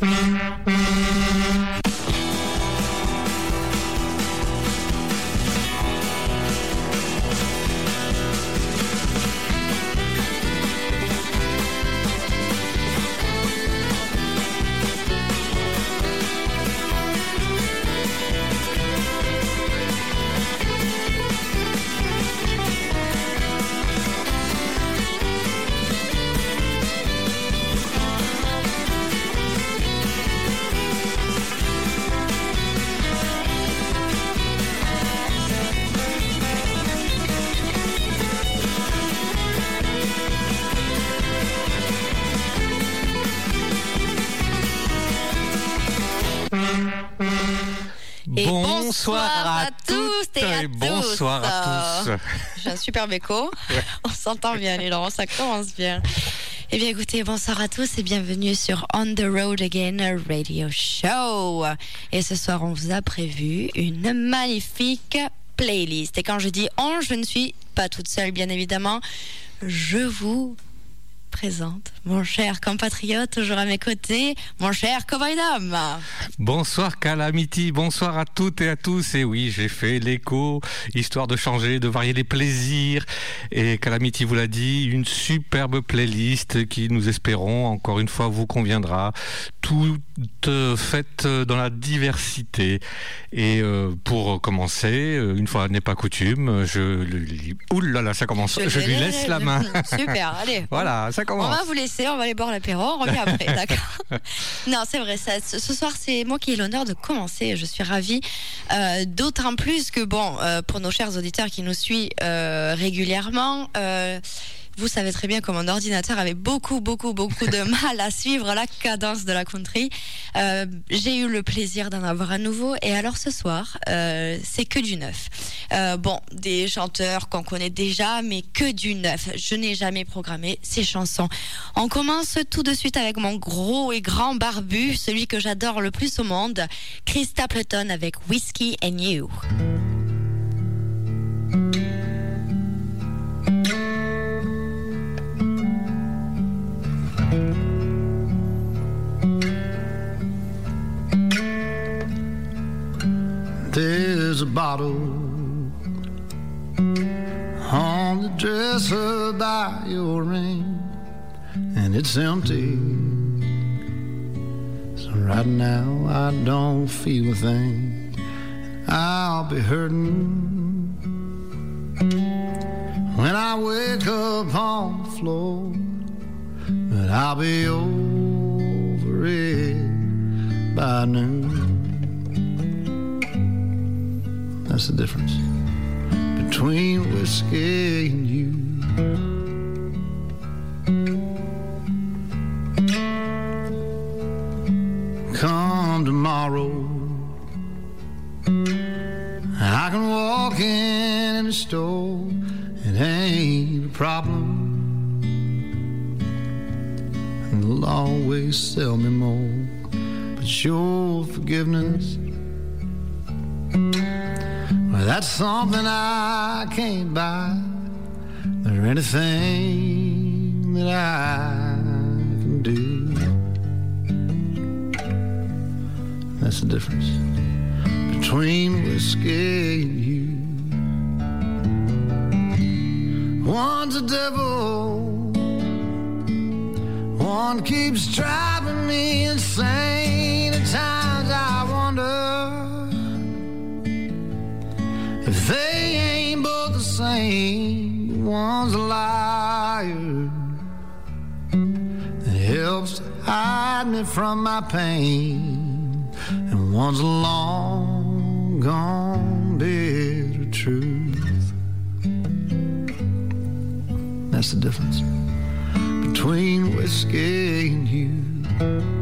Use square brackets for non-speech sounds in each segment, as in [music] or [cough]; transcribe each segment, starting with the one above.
Mm-hmm. Un super écho. On s'entend bien, les Laurent, ça commence bien. Eh bien, écoutez, bonsoir à tous et bienvenue sur On the Road Again Radio Show. Et ce soir, on vous a prévu une magnifique playlist. Et quand je dis on, je ne suis pas toute seule, bien évidemment. Je vous présente mon cher compatriote, toujours à mes côtés, mon cher cowboy Bonsoir Calamity, bonsoir à toutes et à tous. Et oui, j'ai fait l'écho, histoire de changer, de varier les plaisirs. Et Calamity vous l'a dit, une superbe playlist qui, nous espérons, encore une fois, vous conviendra. Toute faite dans la diversité. Et euh, pour commencer, euh, une fois n'est pas coutume, je lui... Ouh là là, ça commence. Je, lui laisse la main. Super, allez. [laughs] voilà, ça commence. On va vous laisser, on va aller boire l'apéro, on revient après, [laughs] d'accord Non, c'est vrai, ça, ce soir, c'est moi qui ai l'honneur de commencer. Je suis ravie. Euh, d'autant plus que, bon, pour nos chers auditeurs qui nous suivent régulièrement, vous savez très bien que mon ordinateur avait beaucoup, beaucoup, beaucoup de [laughs] mal à suivre la cadence de la country. Euh, j'ai eu le plaisir d'en avoir à nouveau. Et alors ce soir, euh, c'est que du neuf. Euh, bon, des chanteurs qu'on connaît déjà, mais que du neuf. Je n'ai jamais programmé ces chansons. On commence tout de suite avec mon gros et grand barbu, celui que j'adore le plus au monde, Chris Stapleton avec Whiskey and You. There's a bottle on the dresser by your ring, and it's empty. So right now I don't feel a thing. I'll be hurting when I wake up on the floor, but I'll be over it by noon. That's the difference between whiskey and you. Come tomorrow, I can walk in the store. It ain't a problem. And they'll always sell me more. But your forgiveness that's something I can't buy. Or anything that I can do. That's the difference between whiskey and you. One's a devil, one keeps driving me insane. At times I wonder they ain't both the same, one's a liar that helps hide me from my pain, and one's a long gone bitter truth. That's the difference between whiskey and you.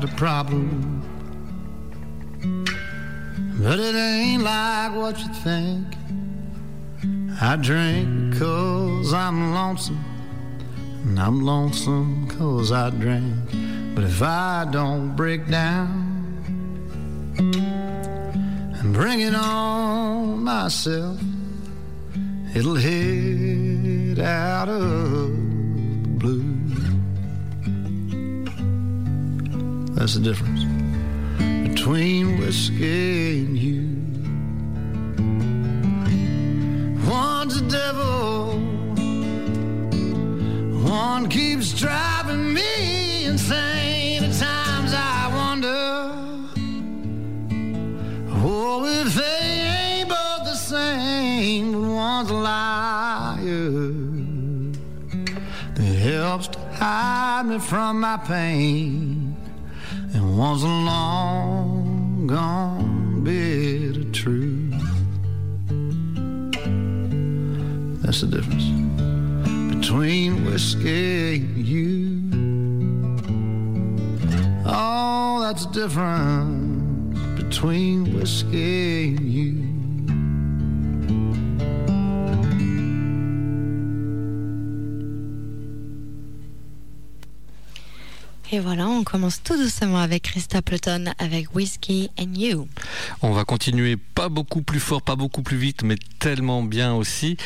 Got a problem. But it ain't like what you think. I drink because I'm lonesome. And I'm lonesome because I drink. But if I don't break down, and bring it on myself. It'll hit out of blue. That's the difference between whiskey and you. One's a devil, one keeps driving me insane. At times I wonder, oh, if they ain't both the same, one's a liar that helps to hide me from my pain, one's a long gone bit of truth. That's the difference between whiskey and you. Oh, that's the difference between whiskey and you. Et voilà, on commence tout doucement avec Chris Stapleton avec Whiskey and You. On va continuer pas beaucoup plus fort, pas beaucoup plus vite, mais tellement bien aussi.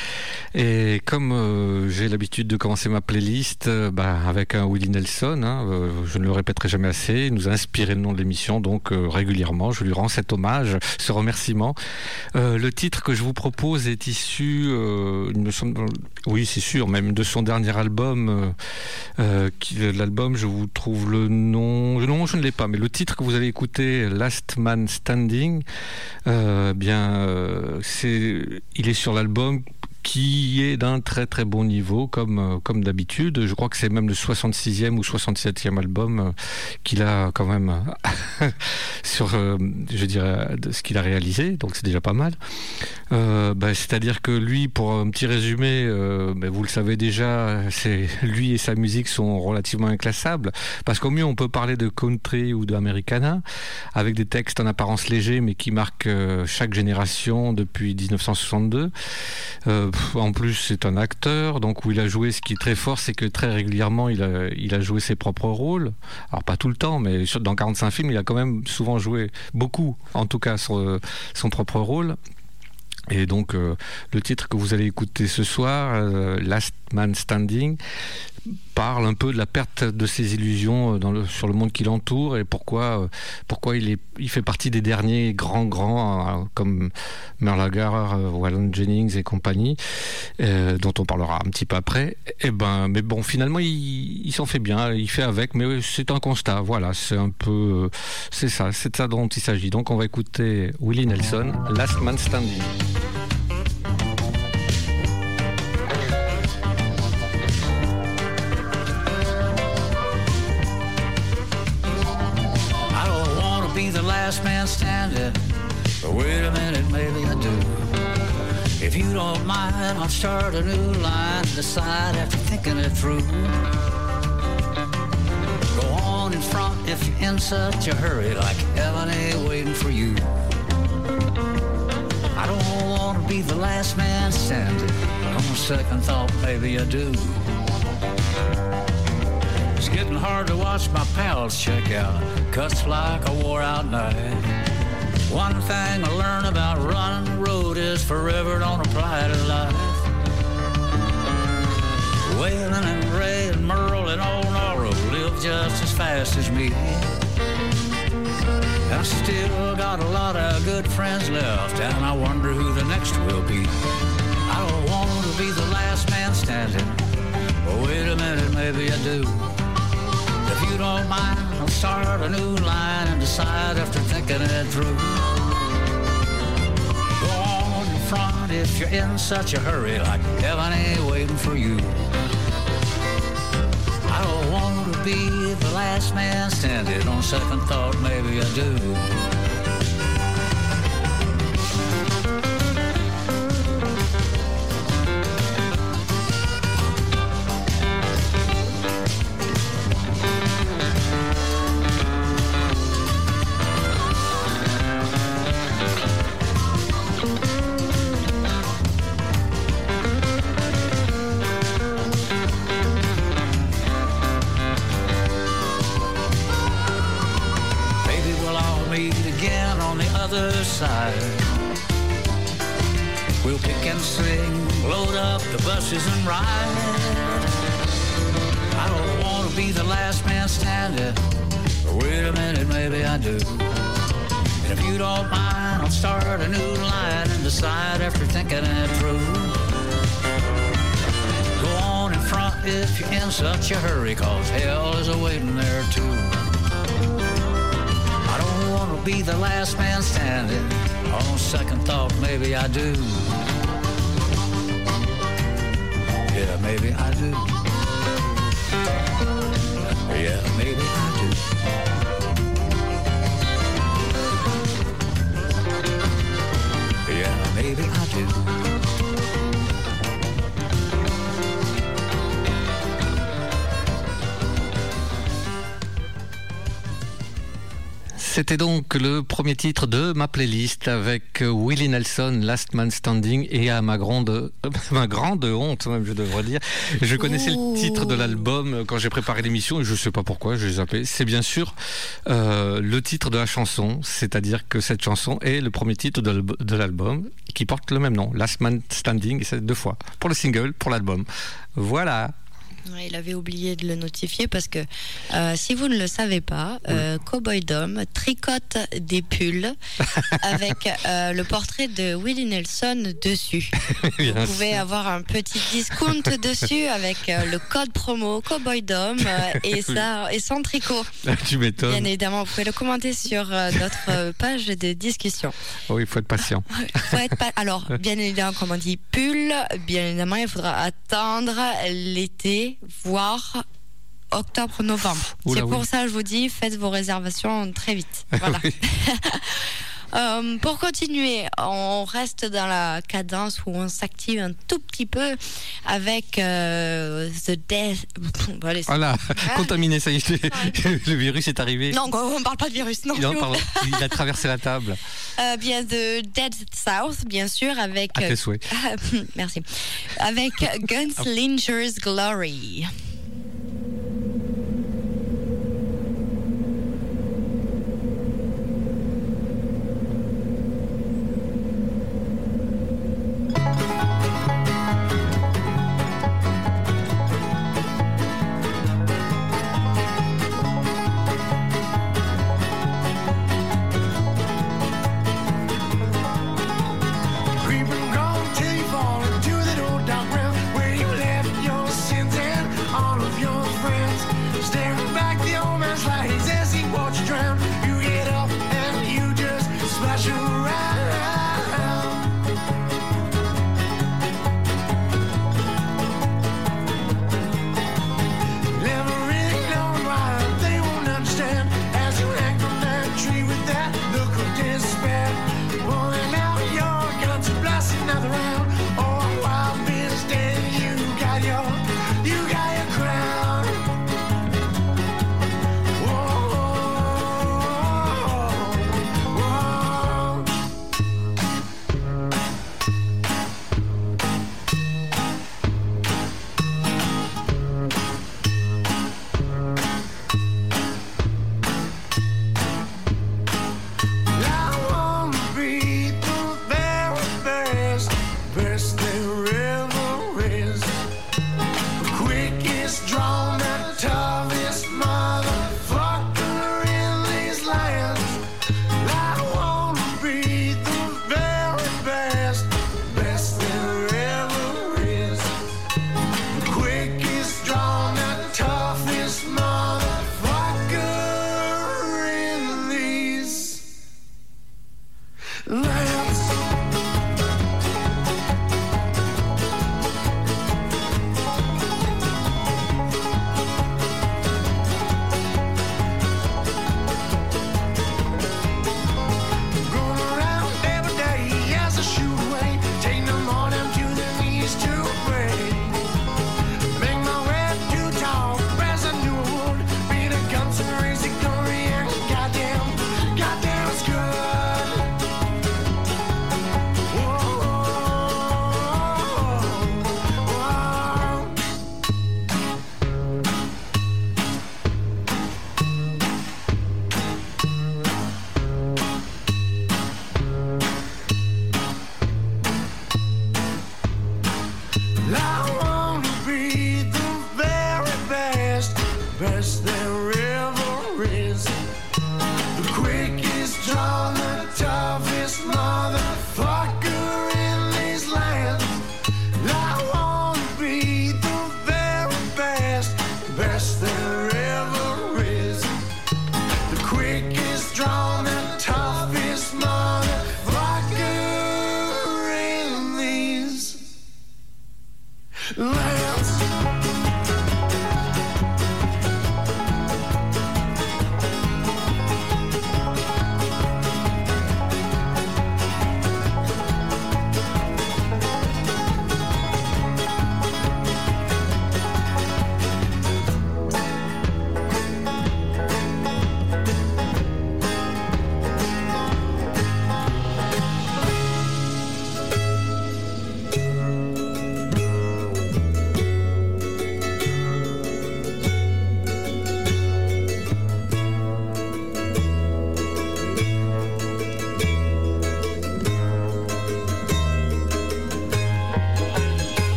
Et comme euh, j'ai l'habitude de commencer ma playlist euh, bah, avec un Willie Nelson, hein, euh, je ne le répéterai jamais assez, il nous a inspiré le nom de l'émission, donc régulièrement, je lui rends cet hommage, ce remerciement. Le titre que je vous propose est issu, il me semble, oui c'est sûr, même de son dernier album. euh, euh, L'album, je vous trouve le nom, non je ne l'ai pas, mais le titre que vous allez écouter, Last Man Standing, euh, bien, euh, c'est, il est sur l'album qui est d'un très très bon niveau comme euh, comme d'habitude. Je crois que c'est même le 66e ou 67e album euh, qu'il a quand même euh, [laughs] sur je dirais ce qu'il a réalisé, donc c'est déjà pas mal. Bah, c'est-à-dire que lui, pour un petit résumé, bah, vous le savez déjà, lui et sa musique sont relativement inclassables parce qu'au mieux on peut parler de country ou d'americana avec des textes en apparence légers mais qui marquent chaque génération depuis 1962. Euh, pff, en plus, c'est un acteur, donc où il a joué. Ce qui est très fort, c'est que très régulièrement, il a, joué ses propres rôles. Alors pas tout le temps, mais dans 45 films, il a quand même souvent joué beaucoup, en tout cas, son, son propre rôle. Et donc, euh, le titre que vous allez écouter ce soir, euh, Last Man Standing, parle un peu de la perte de ses illusions euh, sur le monde qui l'entoure et pourquoi, euh, pourquoi il, est, il fait partie des derniers grands grands euh, comme euh, Waylon Jennings et compagnie, dont on parlera un petit peu après. Et ben, mais bon, finalement, il, il s'en fait bien, il fait avec, mais c'est un constat. Voilà, c'est un peu, c'est ça, c'est ça dont il s'agit. Donc, on va écouter Willie Nelson, Last Man Standing. Last man standing, but wait a minute, maybe I do. If you don't mind, I'll start a new line, decide after thinking it through. Go on in front if you're in such a hurry, like heaven ain't waiting for you. I don't want to be the last man standing. On second thought, maybe I do. It's getting hard to watch my pals check out. Cuts like a wore out night. One thing I learned about running the road is forever don't apply to life. Waylon and Ray and Merle and old Norro live just as fast as me. I still got a lot of good friends left, and I wonder who the next will be. I don't want to be the last man standing. But wait a minute, maybe I do. If you don't mind, I'll start a new line and decide after thinking it through. Go on in front if you're in such a hurry, like heaven ain't waiting for you. I don't want to be the last man standing. On second thought, maybe I do. Playlist avec Willie Nelson, Last Man Standing, et à ma grande, euh, [laughs] ma grande honte, même je devrais dire, je connaissais Ouh. le titre de l'album quand j'ai préparé l'émission et je sais pas pourquoi, j'ai zappé. C'est bien sûr euh, le titre de la chanson, c'est-à-dire que cette chanson est le premier titre de l'album qui porte le même nom, Last Man Standing, et c'est deux fois pour le single, pour l'album. Voilà. Ouais, il avait oublié de le notifier parce que euh, si vous ne le savez pas, euh, Cowboy Dom tricote des pulls [laughs] avec euh, le portrait de Willie Nelson dessus. [laughs] Bien Vous pouvez sûr. avoir un petit discount [laughs] dessus avec le code promo Cowboy Dom et ça et son tricot. tu Bien m'étonnes. évidemment, vous pouvez le commenter sur notre page de discussion. Oh, il faut être patient. Faut être pas- Alors, bien évidemment, comme on dit pull, bien évidemment, il faudra attendre l'été, voire octobre-novembre. C'est pour oui. ça que je vous dis, faites vos réservations très vite. [laughs] Voilà. [laughs] Euh, pour continuer, on reste dans la cadence où on s'active un tout petit peu avec euh, The Death. [laughs] Bon, allez, Voilà, contaminé, ça y est, [laughs] le virus est arrivé. Non, on parle pas de virus, non. Il, a traversé la table. [laughs] Euh, bien The Dead South, bien sûr, avec À tes souhaits. Merci. Avec Gunslinger's Glory.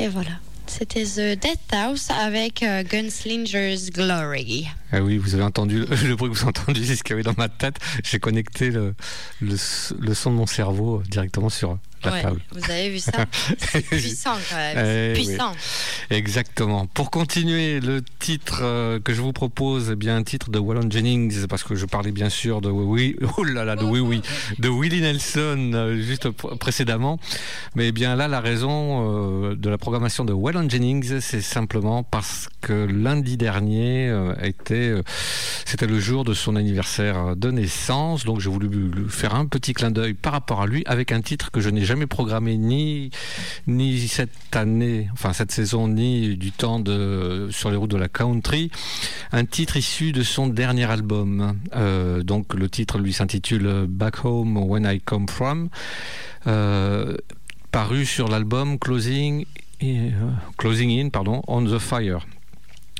Et voilà. C'était The Dead House avec euh, Gunslinger's Glory. Ah oui, vous avez entendu [laughs] le bruit que vous avez entendu, c'est ce qu'il y avait dans ma tête. J'ai connecté le, le, le son de mon cerveau directement sur la Ouais, table. vous avez vu ça C'est [laughs] puissant quand même. Eh oui. puissant. Exactement. Pour continuer, le titre euh, que je vous propose est bien un titre de Waylon Jennings, parce que je parlais bien sûr de oui, [laughs] oh là là, de oui, oui, de Willie Nelson euh, juste pr- précédemment. Mais eh bien là, la raison euh, de la programmation de Waylon Jennings, c'est simplement parce que lundi dernier était, c'était le jour de son anniversaire de naissance. Donc j'ai voulu lui faire un petit clin d'œil par rapport à lui avec un titre que je n'ai jamais programmé ni ni cette année, enfin cette saison, ni du temps de sur les routes de la country. Un titre issu de son dernier album. Euh, donc le titre lui s'intitule Back Home When I Come From, euh, paru sur l'album Closing euh, Closing In, pardon, On the Fire.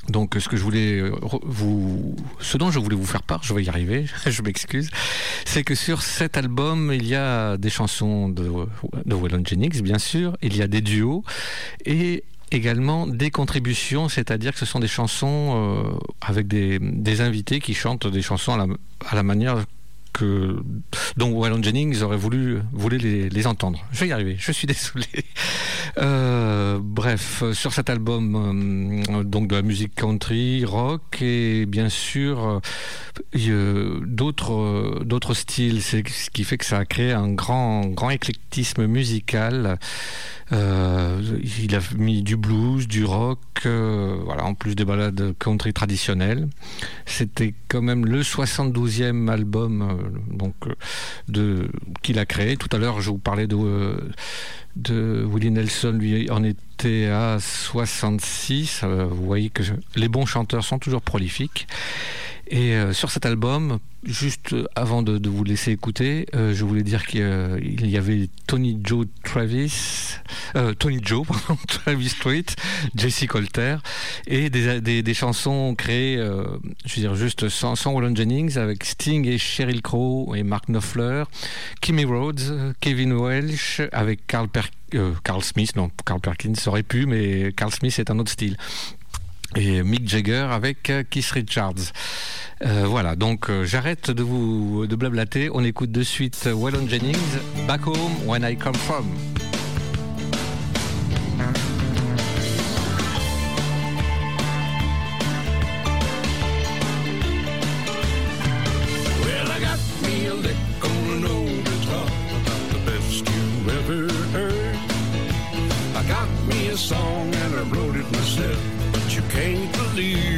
Donc, ce que je voulais euh, vous, ce dont je voulais vous faire part, je vais y arriver, [laughs] je m'excuse, c'est que sur cet album, il y a des chansons de, de Waylon Jennings, bien sûr, il y a des duos et également des contributions, c'est-à-dire que ce sont des chansons euh, avec des, invités qui chantent des chansons à la manière que dont Waylon Jennings aurait voulu voulait les, entendre. Je vais y arriver, je suis désolé. Euh, bref, sur cet album, euh, donc de la musique country, rock et bien sûr euh, d'autres d'autres styles. C'est ce qui fait que ça a créé un grand grand éclectisme musical. Il a mis du blues, du rock, voilà, en plus des ballades country traditionnelles. C'était quand même le 72e album donc euh, de qu'il a créé. Tout à l'heure, je vous parlais de euh, de Willie Nelson, lui en était à 66. Euh, vous voyez que les bons chanteurs sont toujours prolifiques. Et euh, sur cet album, juste avant de, vous laisser écouter, euh, je voulais dire qu'il euh, il y avait Tony Joe Travis, euh, Tony Joe, [laughs] pardon, Travis Street, Jesse Colter, et des, des, chansons créées, euh, je veux dire juste sans, sans Waylon Jennings, avec Sting et Sheryl Crow et Mark Knopfler, Kimmy Rhodes, Kevin Welsh, avec Carl, euh, Carl Smith, non, Carl Perkins aurait pu, mais Carl Smith est un autre style et Mick Jagger avec euh, Keith Richards. Euh, voilà, donc euh, j'arrête de vous de blablater. On écoute de suite Waylon Jennings, Back Home When I Come From. Can't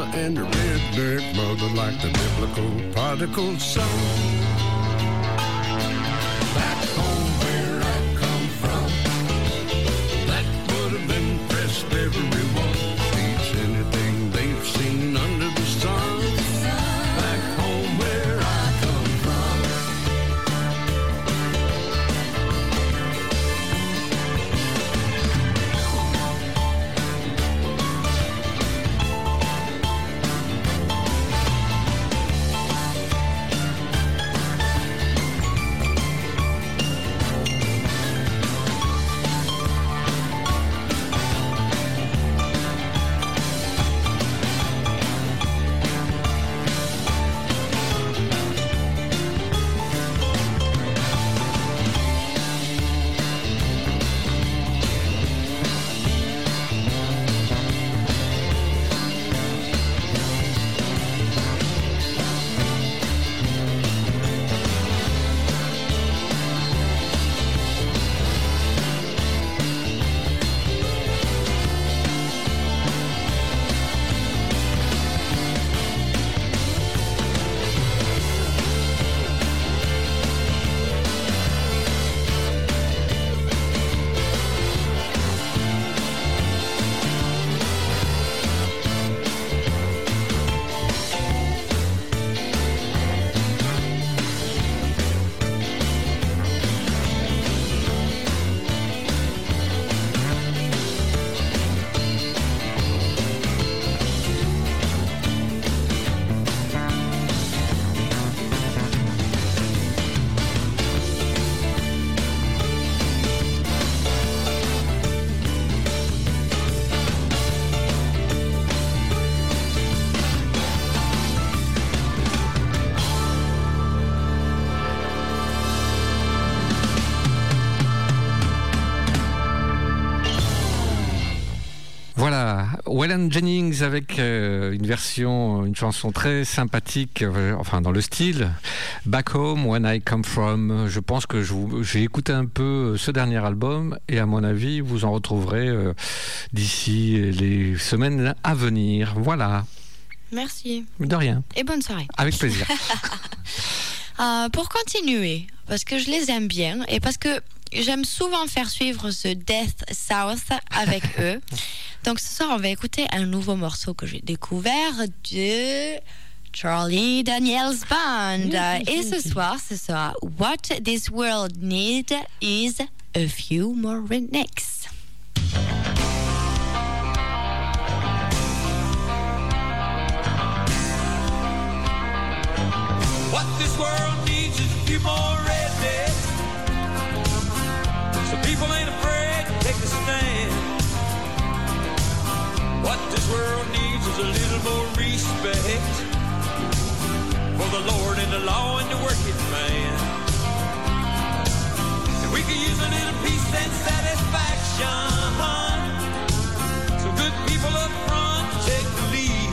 And the redneck mother like the biblical prodigal son. Waylon Jennings avec euh, une version, une chanson très sympathique, euh, enfin dans le style. Back Home, When I Come From. Je pense que j'ai écouté un peu ce dernier album et à mon avis, vous en retrouverez euh, d'ici les semaines à venir. Voilà, Merci. de rien, Et bonne soirée. avec plaisir. [laughs] Euh, pour continuer, parce que je les aime bien et parce que j'aime souvent faire suivre ce Death South avec [laughs] eux. Donc ce soir, on va écouter un nouveau morceau que j'ai découvert de Charlie Daniels Band. Et ce soir, ce sera What This World Needs is a Few More Rednecks. What this world needs is a few more rednecks. People ain't afraid to take a stand. What this world needs is a little more respect for the Lord and the law and the working man. And we could use a little peace and satisfaction. So good people up front take the lead.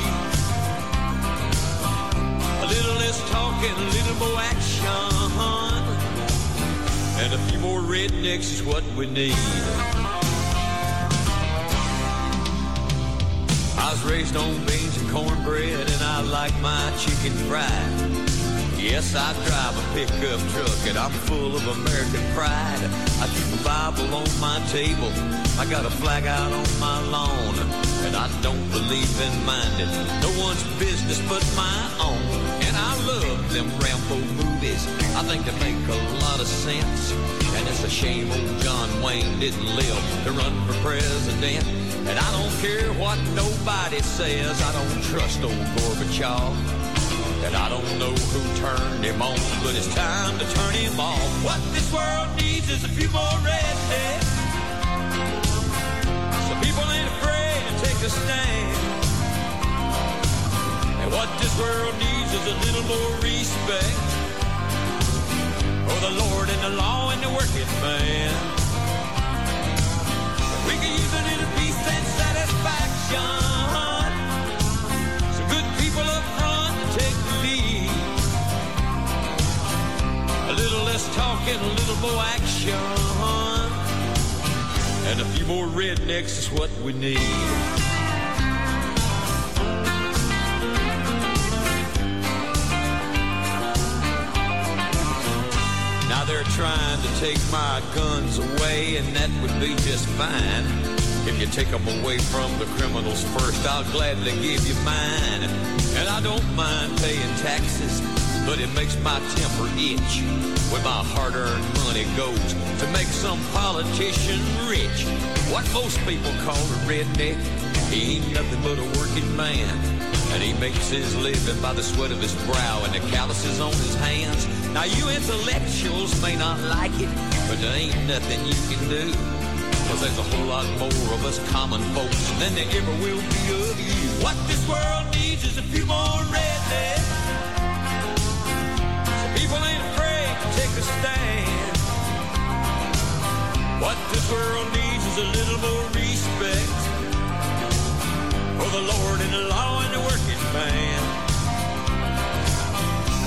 A little less talking, a little more action. And a few more rednecks is what we need. I was raised on beans and cornbread, and I like my chicken fried. Yes, I drive a pickup truck, and I'm full of American pride. I keep a Bible on my table, I got a flag out on my lawn, and I don't believe in minding no one's business but my own. I love them Rambo movies. I think they make a lot of sense. And it's a shame old John Wayne didn't live to run for president. And I don't care what nobody says. I don't trust old Gorbachev. And I don't know who turned him on, but it's time to turn him off. What this world needs is a few more rednecks. So people ain't afraid to take a stand. And what this world needs is a little more respect for the Lord and the law and the working man. We can use a little peace and satisfaction. So good people up front take the lead. A little less talking, a little more action. And a few more rednecks is what we need. Trying to take my guns away, and that would be just fine. If you take them away from the criminals first, I'll gladly give you mine. And I don't mind paying taxes, but it makes my temper itch when my hard-earned money goes to make some politician rich. What most people call a redneck, he ain't nothing but a working man. And he makes his living by the sweat of his brow and the calluses on his hands. Now you intellectuals may not like it, but there ain't nothing you can do. Cause there's a whole lot more of us common folks than there ever will be of you. What this world needs is a few more rednecks. So people ain't afraid to take a stand. What this world needs is a little more respect for the Lord and the law and the working man.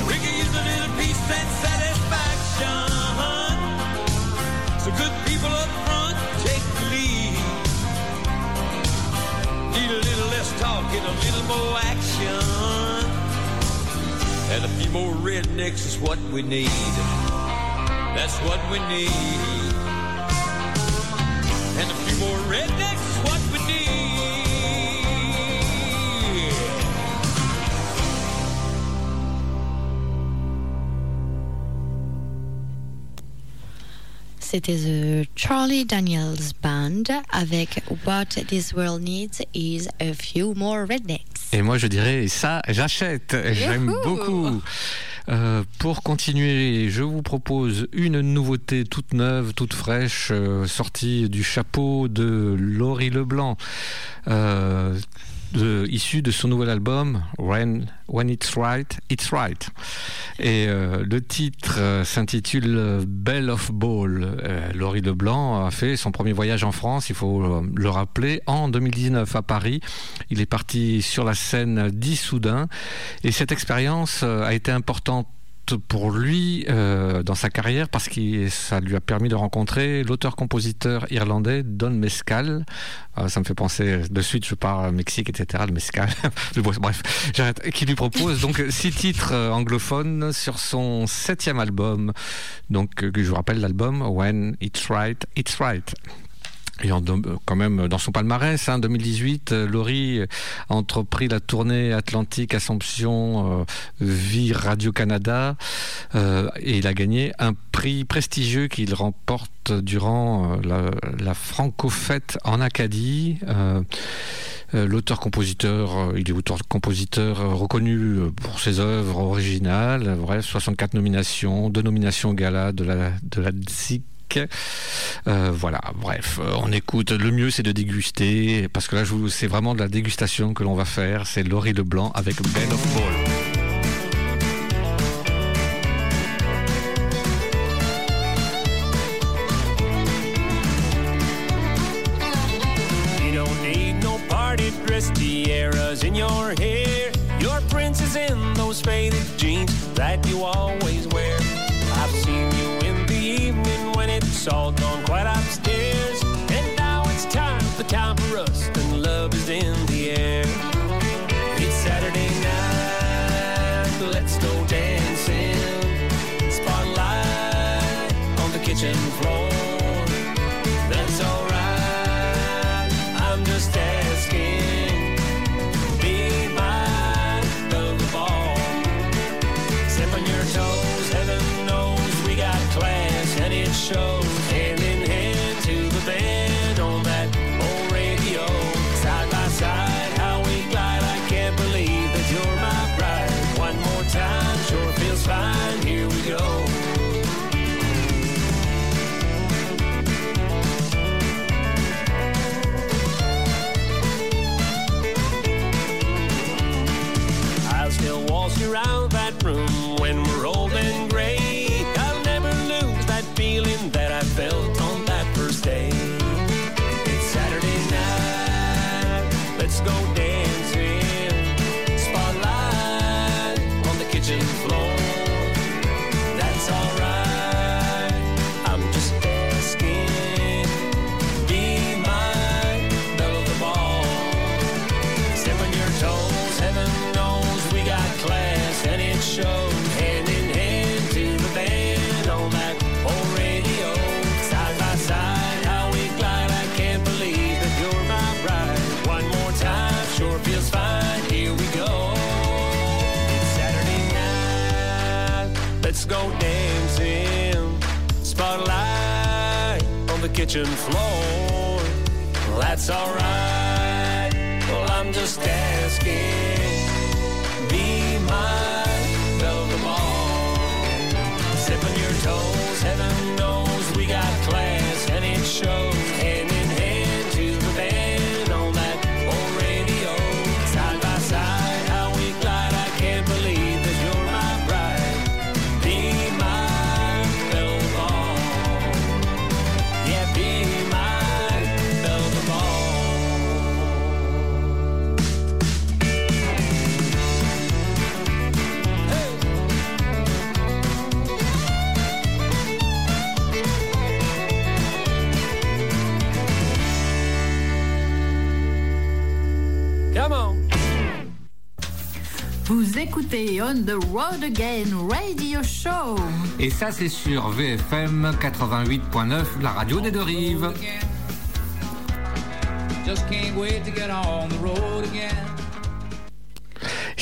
We can use a little peace and satisfaction. So good people up front take the lead. Need a little less talk and a little more action. And a few more rednecks is what we need. That's what we need. C'était The Charlie Daniels Band avec What This World Needs is a Few More Rednecks. Et moi, je dirais, ça, j'achète. J'aime beaucoup. Euh, pour continuer, je vous propose une nouveauté toute neuve, toute fraîche, euh, sortie du chapeau de Laurie Leblanc, euh, de, issue de son nouvel album When, When It's Right, It's Right. Et euh, le titre euh, s'intitule Bell of Ball. Euh, Laurie Leblanc a fait son premier voyage en France, il faut euh, le rappeler, en 2019 à Paris. Il est parti sur la scène d'Issoudun et cette expérience euh, a été importante pour lui euh, dans sa carrière parce que ça lui a permis de rencontrer l'auteur-compositeur irlandais Don Mescal. Euh, ça me fait penser de suite, je pars au Mexique, etc. Le Mescal. [laughs] Bref, j'arrête. Qui lui propose donc six titres euh, anglophones sur son septième album. Donc, je vous rappelle l'album When It's Right, It's Right. Et en, quand même dans son palmarès, hein, 2018, euh, Laurie a entrepris la tournée Atlantique Assomption euh, Vie Radio Canada euh, et il a gagné un prix prestigieux qu'il remporte durant euh, la, la Franco-Fête en Acadie. Euh, L'auteur-compositeur, il est auteur-compositeur reconnu pour ses œuvres originales. Bref, 64 nominations, deux nominations gala de la de Euh, voilà, bref, on écoute. Le mieux, c'est de déguster, parce que là, c'est vraiment de la dégustation que l'on va faire. C'est Laurie Leblanc avec Bell of Ball. Kitchen floor. Come on. Vous écoutez On the Road Again Radio Show. Et ça, c'est sur VFM 88.9, la radio des deux rives. Just can't wait to get on the road again.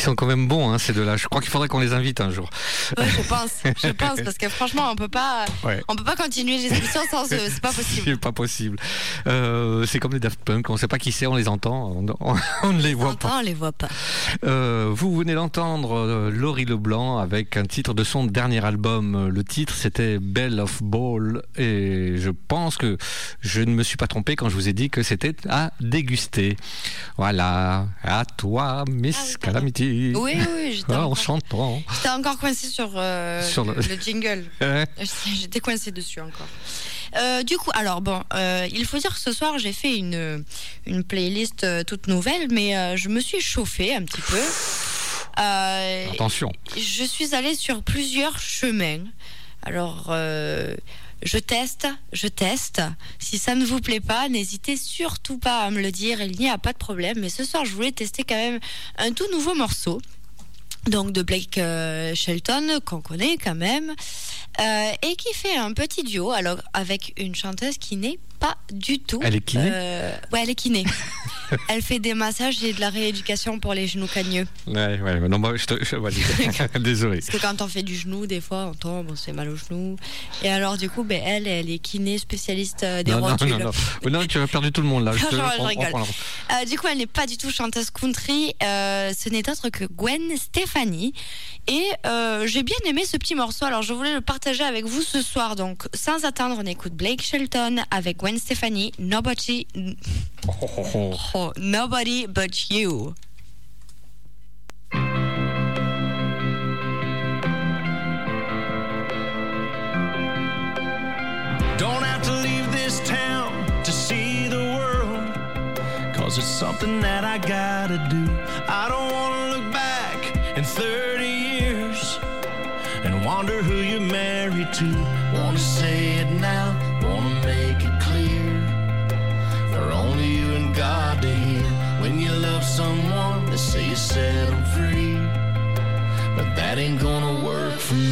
Ils sont quand même bons, hein, ces deux-là. Je crois qu'il faudrait qu'on les invite un jour. Ouais, je pense, je pense, parce que franchement, on peut pas, Ouais. on peut pas continuer les émissions sans eux, c'est pas possible. C'est pas possible. Euh, c'est comme les Daft Punk, on sait pas qui c'est, on les entend, on, on- [laughs] on ne les voit pas. On les voit pas. Euh, vous venez d'entendre euh, Laurie Leblanc avec un titre de son dernier album. Le titre c'était Bell of Ball et je pense que je ne me suis pas trompé quand je vous ai dit que c'était à déguster. Voilà, à toi, Miss Ah oui. Calamity. Oui, oui, oui, j'étais Ah, en encore, chantant. j'étais encore coincée sur, euh, Sur le- le... jingle. [laughs] Ouais. [laughs] J'étais coincée dessus encore. Euh, du coup, alors bon, euh, il faut dire que ce soir j'ai fait une, une playlist euh, toute nouvelle, mais je me suis chauffée un petit peu. Attention. je suis allée sur plusieurs chemins. Alors, je teste, je teste. Si ça ne vous plaît pas, n'hésitez surtout pas à me le dire, il n'y a pas de problème. Mais ce soir, je voulais tester quand même un tout nouveau morceau. Donc de Blake euh, Shelton, qu'on connaît quand même, euh, et qui fait un petit duo alors, avec une chanteuse qui n'est pas du tout. Elle est kiné? euh, Ouais, elle est kiné. [laughs] [laughs] elle fait des massages et de la rééducation pour les genoux cagneux. Ouais, ouais, non, bah, je te- je- vas-y. [laughs] [laughs] Désolé. Parce que quand on fait du genou, des fois, on tombe, on se fait mal au genou. Et alors, du coup, ben, elle, elle est kiné, spécialiste euh, des Non, non, rotules. non, non. Oh, non, tu as perdu tout le monde là. Je te- Je on- rigole. Euh, du coup, elle n'est pas du tout chanteuse country. euh, ce n'est autre que Gwen Stefani. Et j'ai bien aimé ce petit morceau. Alors, je voulais le partager avec vous ce soir. Donc, sans attendre, on écoute Blake Shelton avec Gwen Stefani. Nobody, Oh, oh, oh. Oh, nobody but you. Don't have to leave this town to see the world. Cause it's something that I gotta do. I don't wanna look back in 30 years and wonder who you're married to. Wanna say set them free. But that ain't gonna work for me.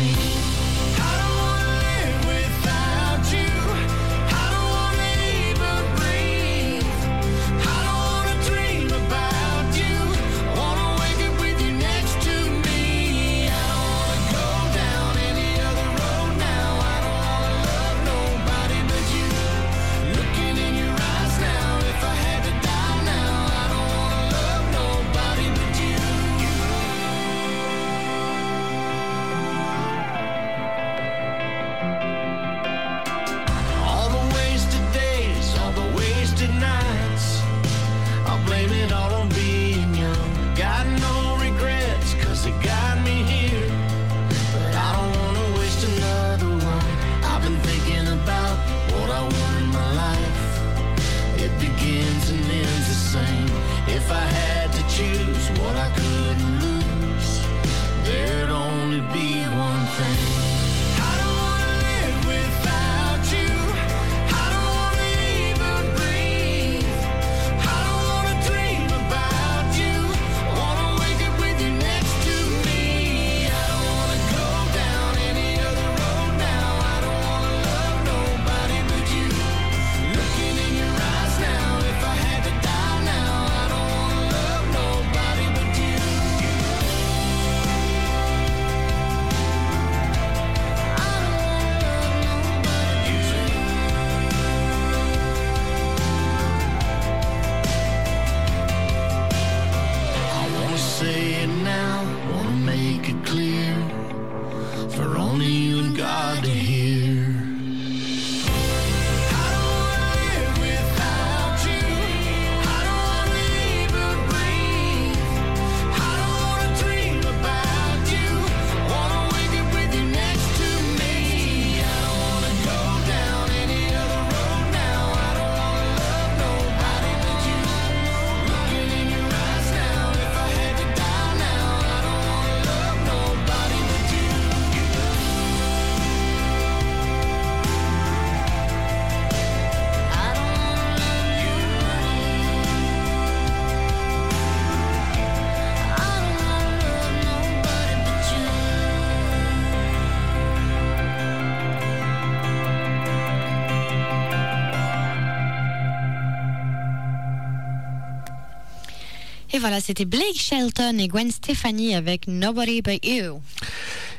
Et voilà, c'était Blake Shelton et Gwen Stefani avec Nobody But You.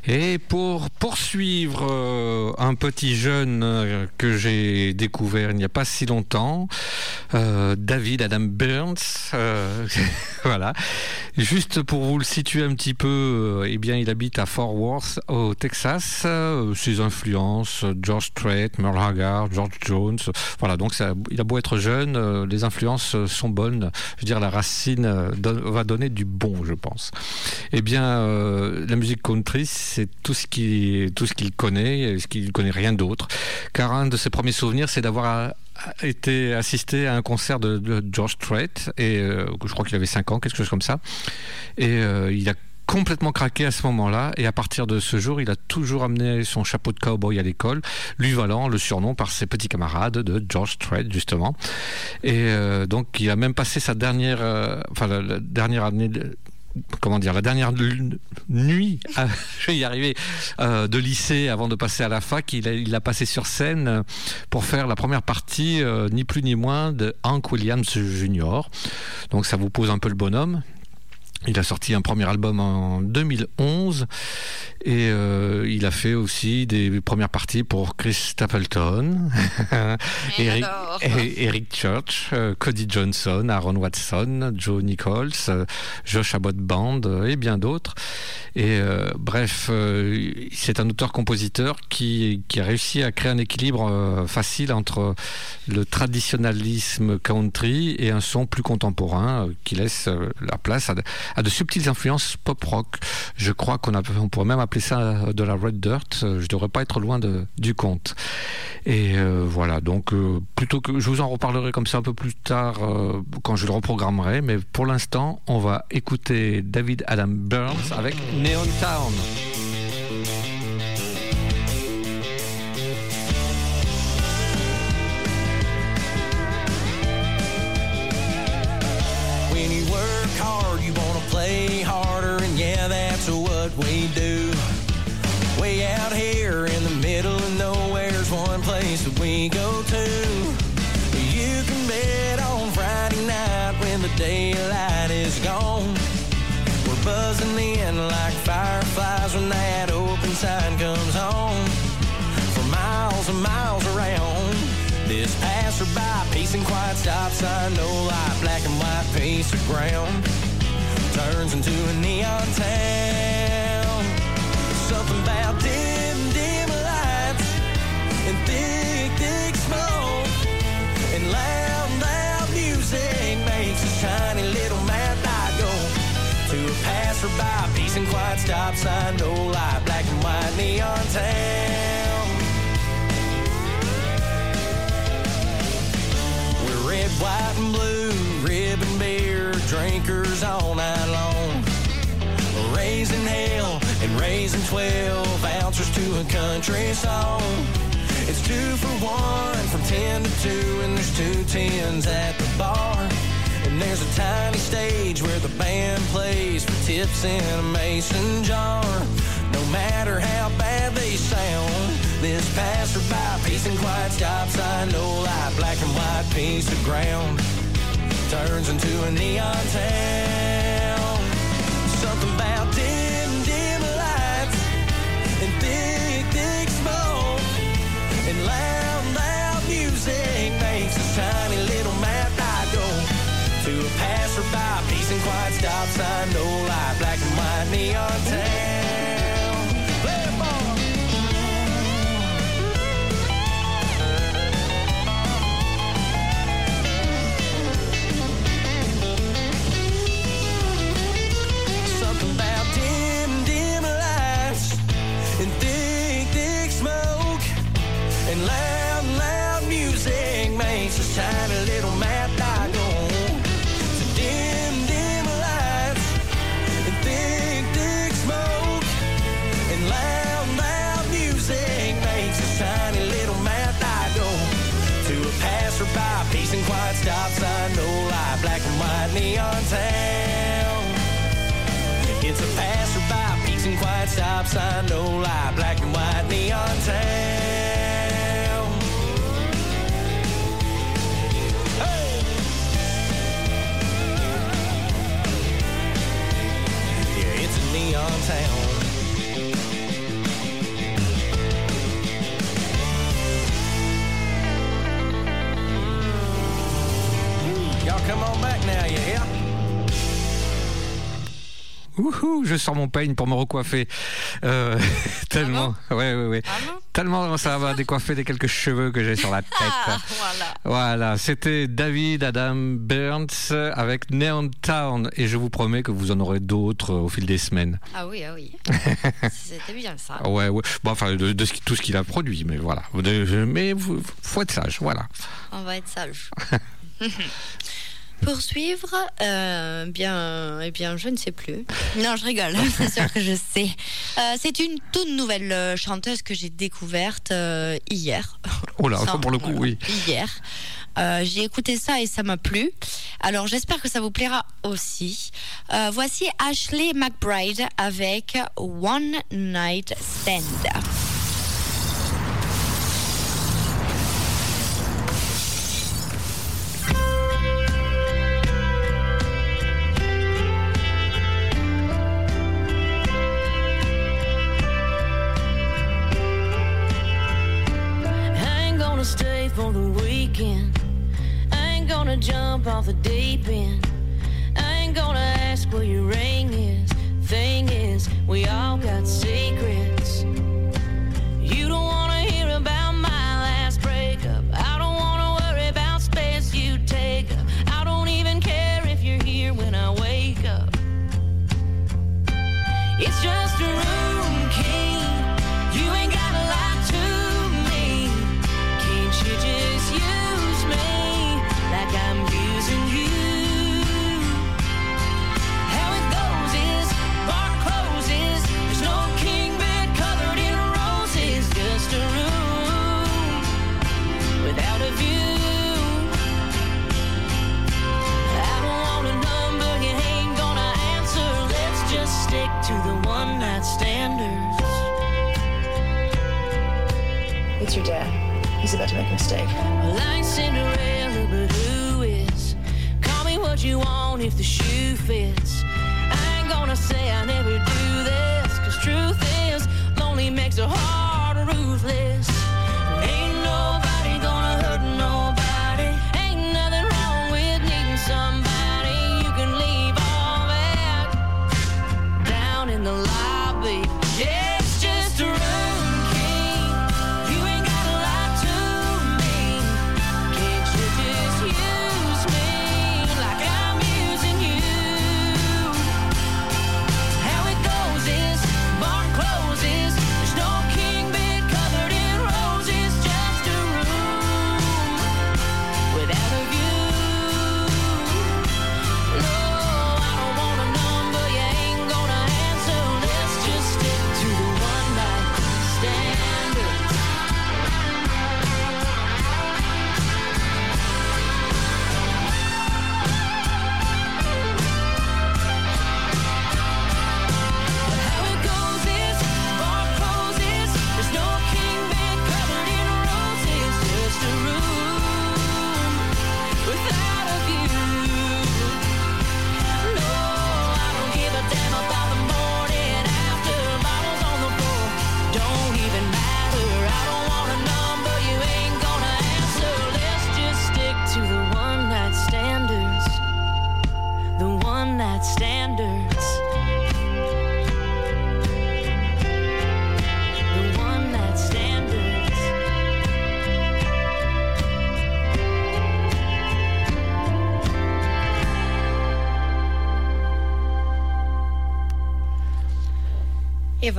Et pour poursuivre euh, un petit jeune euh, que j'ai découvert il n'y a pas si longtemps, euh, David Adam Burns, [laughs] [laughs] voilà. Juste pour vous le situer un petit peu, euh, eh bien, il habite à Fort Worth, au Texas. Euh, ses influences, George Strait, Merle Haggard, George Jones. Voilà, donc ça, il a beau être jeune, euh, les influences sont bonnes. Je veux dire, la racine va donner du bon, je pense. Eh bien, la musique country, c'est tout ce qu'il connaît, ce qu'il connaît rien d'autre. Car un de ses premiers souvenirs, c'est d'avoir été assisté à un concert de, George Strait, et euh, je crois qu'il avait 5 ans, quelque chose comme ça. Et euh, il a complètement craqué à ce moment-là et à partir de ce jour il a toujours amené son chapeau de cowboy à l'école lui valant le surnom par ses petits camarades de George Strait justement et euh, donc il a même passé sa dernière euh, enfin la, dernière année comment dire la dernière nuit [laughs] je vais y arriver euh, de lycée avant de passer à la fac il a, il a passé sur scène euh, pour faire la première partie euh, ni plus ni moins de Hank Williams Jr donc ça vous pose un peu le bonhomme il a sorti un premier album en 2011 et euh, il a fait aussi des premières parties pour Chris Stapleton, [laughs] Eric, Church, euh, Cody Johnson, Aaron Watson, Joe Nichols, euh, Josh Abbott Band et bien d'autres. Et euh, bref, c'est un auteur-compositeur qui, qui a réussi à créer un équilibre facile entre le traditionnalisme country et un son plus contemporain qui laisse la place à à de subtiles influences pop-rock. Je crois qu'on on pourrait même appeler ça euh, de la red dirt. Euh, Je devrais pas être loin du compte. Et euh, voilà, donc plutôt que je vous en reparlerai comme ça un peu plus tard quand je le reprogrammerai, mais pour l'instant, on va écouter David Adam Burns avec Neon Town. Hard, you wanna play harder, and yeah, that's what we do. Way out here in the middle of nowhere's one place that we go to. You can bet on Friday night when the daylight is gone. We're buzzing in like fireflies when that open sign comes on. For miles and miles around, this passerby, peace and quiet stop sign, no light, black and white piece of ground turns into a neon town. Something about dim, dim lights and thick, thick smoke and loud, loud music makes this tiny little mad light go to a passerby. Peace and quiet stop sign, no light, black and white neon town. Drinkers all night long. Raising hell and raising 12 ounces to a country song. It's two for one from 10 to 2, and there's two tens at the bar. And there's a tiny stage where the band plays for tips in a mason jar. No matter how bad they sound, this passerby, peace and quiet stops. sign, no light, black and white piece of ground turns into a neon town. Something about dim, dim lights and thick, thick smoke and loud, loud music makes this tiny little mad light go to a passerby. Peace and quiet stop sign, no light, black and white neon town. Sign, no light, Wouhou, je sors mon peigne pour me recoiffer. Euh, [laughs] tellement, ouais, ouais, ouais. Ah Tellement [laughs] ça va décoiffer des quelques cheveux que j'ai sur la tête. Ah, voilà. Voilà, c'était David Adam Burns avec Neon Town et je vous promets que vous en aurez d'autres au fil des semaines. Ah oui, ah oui. [laughs] C'était bien ça. Ouais, ouais. Bon, enfin, de, tout ce qu'il a produit, mais voilà. De- mais faut être sage, voilà. On va être sage. Poursuivre, euh, bien, eh bien, je ne sais plus. Non, je rigole, [laughs] c'est sûr que je sais. Euh, c'est une toute nouvelle euh, chanteuse que j'ai découverte euh, hier. Oh là, Ça, pour le coup, voilà, oui. Hier. Euh, j'ai écouté ça et ça m'a plu. Alors j'espère que ça vous plaira aussi. Euh, voici Ashley McBride avec One Night Stand. Jump off the deep end. I ain't gonna ask where your ring is. Thing is, we all got secrets. Mistake. Ain't Cinderella, but who is? Call me what you want if the shoe fits. I ain't gonna say I never do this, cause truth is, lonely makes a heart ruthless.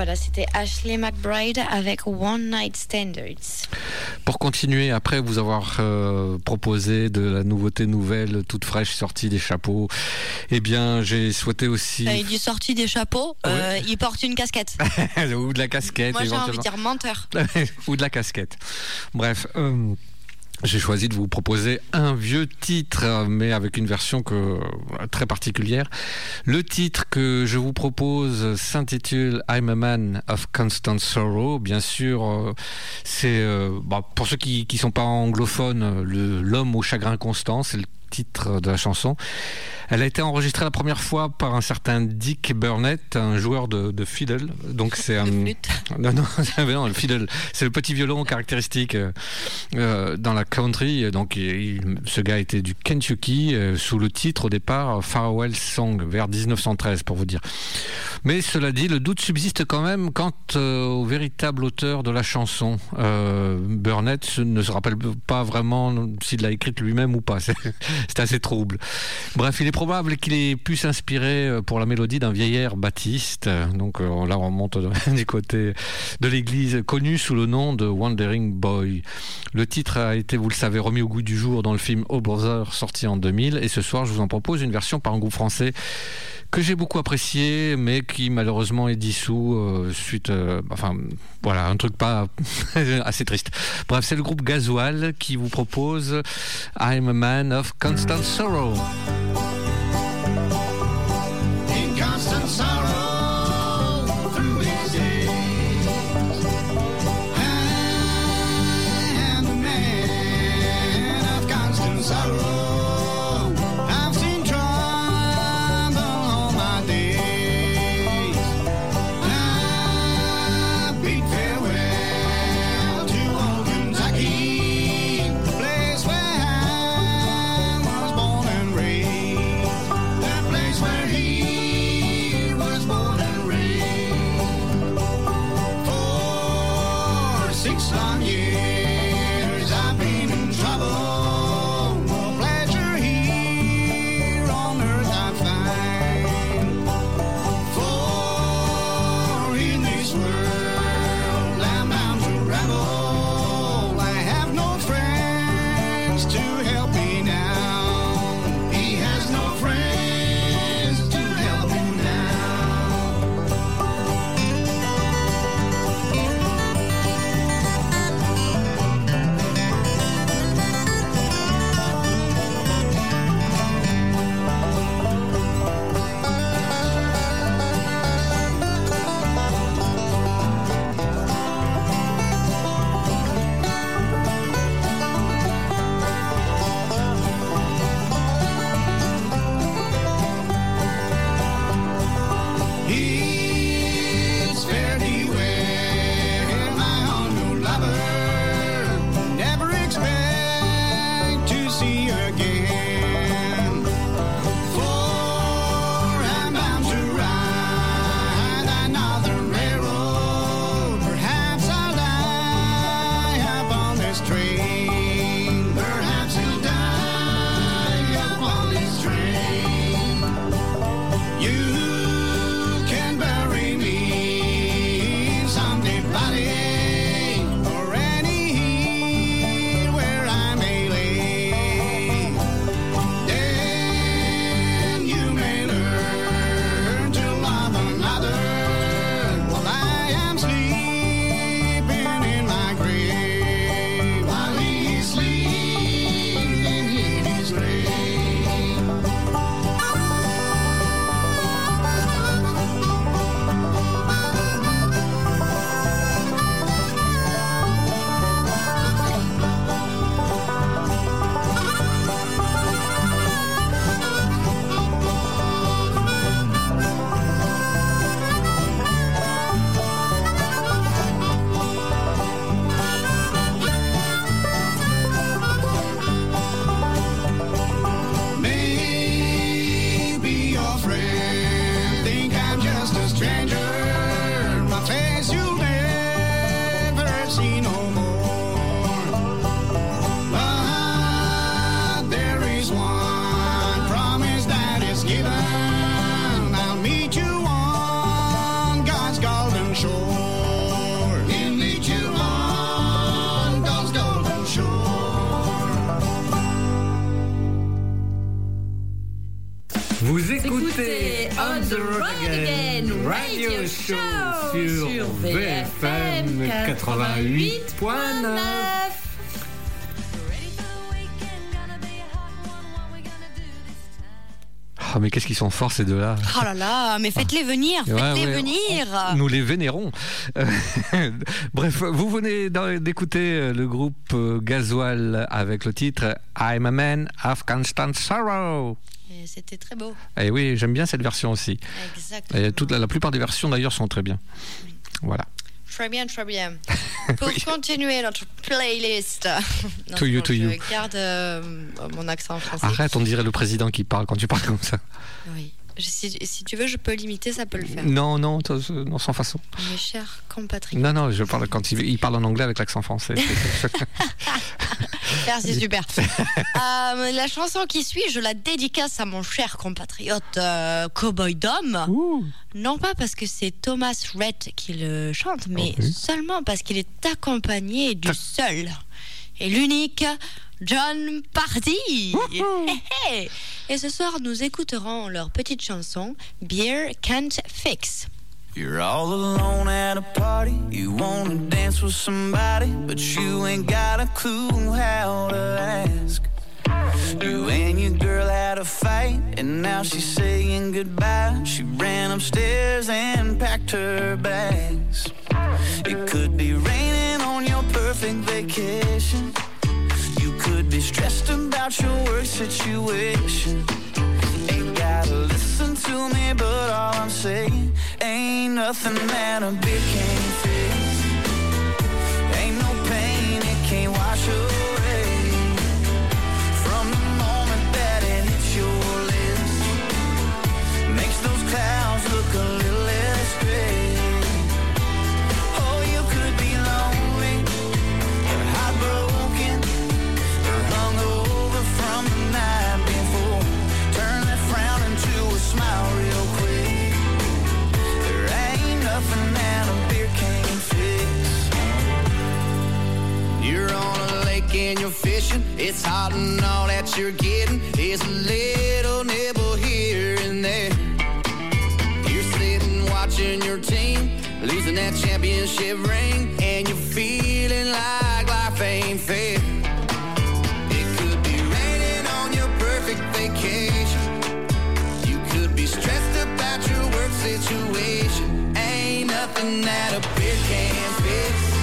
Voilà, c'était Ashley McBride avec One Night Standards. Pour continuer, après vous avoir euh, proposé de la nouveauté nouvelle, toute fraîche, sortie des chapeaux, eh bien, j'ai souhaité aussi... Euh, il dit sorti des chapeaux, euh, il porte une casquette. [laughs] ou de la casquette, Moi j'ai envie de dire menteur. [laughs] ou de la casquette. Bref. J'ai choisi de vous proposer un vieux titre, mais avec une version que, très particulière. Le titre que je vous propose s'intitule I'm a Man of Constant Sorrow. Bien sûr, euh, c'est euh, bah, pour ceux qui ne sont pas anglophones, l'homme au chagrin constant, c'est le titre de la chanson. Elle a été enregistrée la première fois par un certain Dick Burnett, un joueur de, de fiddle. Donc c'est un [laughs] non non, [laughs] non, le fiddle, c'est le petit violon caractéristique euh, euh, dans la country. Donc il- ce gars était du Kentucky euh, sous le titre au départ Farewell Song vers 1913 pour vous dire. Mais cela dit, le doute subsiste quand même quant euh, au véritable auteur de la chanson. Burnett ne se rappelle pas vraiment s'il l'a écrite lui-même ou pas. [laughs] C'est assez trouble. Bref, il est probable qu'il ait pu s'inspirer euh, pour la mélodie d'un vieil air baptiste. Donc euh, là, on remonte [laughs] du côté de l'église, connu sous le nom de Wandering Boy. Le titre a été, vous le savez, remis au goût du jour dans le film Oh Brother, sorti en 2000. Et ce soir, je vous en propose une version par un groupe français que j'ai beaucoup apprécié, mais qui malheureusement est dissous euh, suite, euh, enfin voilà, un truc pas [laughs] assez triste. Bref, c'est le groupe Gasoil qui vous propose I'm a Man of Constant Sorrow. Vous écoutez On the Road Again Radio Show sur VFM 88.9. Ah, mais qu'est-ce qu'ils sont forts ces deux-là Oh là là, mais faites-les venir, faites-les ouais, venir. Nous les vénérons. [laughs] Bref, vous venez d'écouter euh, le groupe euh, Gasoil avec le titre I'm a Man of Constant Sorrow. C'était très beau. Et oui, j'aime bien cette version aussi. Exactement. Et toute la, la plupart des versions d'ailleurs sont très bien. Voilà. Très bien, très bien. Pour continuer notre playlist. [laughs] Non, To you, to je you. garde euh, mon accent français. Arrête, on dirait le président qui parle quand tu parles comme ça. Oui. Si, si tu veux, je peux l'imiter, ça peut le faire. Non, non, t- non, sans façon. Mes chers compatriotes. Non, non, je parle quand il, il parle en anglais avec l'accent français. [laughs] [laughs] Merci, super. Euh, la chanson qui suit, je la dédicace à mon cher compatriote euh, Cowboy Dom. Non pas parce que c'est Thomas Rhett qui le chante, mais seulement parce qu'il est accompagné du seul et l'unique John Party. [laughs] Hé, hé. Et ce soir, nous écouterons leur petite chanson Beer Can't Fix. You're all alone at a party. You wanna dance with somebody, but you ain't got a clue how to ask. You and your girl had a fight, and now she's saying goodbye. She ran upstairs and packed her bags. It could be raining on your perfect vacation. Be stressed about your work situation. Ain't gotta listen to me, but all I'm saying ain't nothing that a beer can't fix. Ain't no pain it can't wash away. And you're fishing. It's hot and all that you're getting is a little nibble here and there. You're sitting watching your team losing that championship ring, and you're feeling like life ain't fair. It could be raining on your perfect vacation. You could be stressed about your work situation. Ain't nothing that a beer can't fix.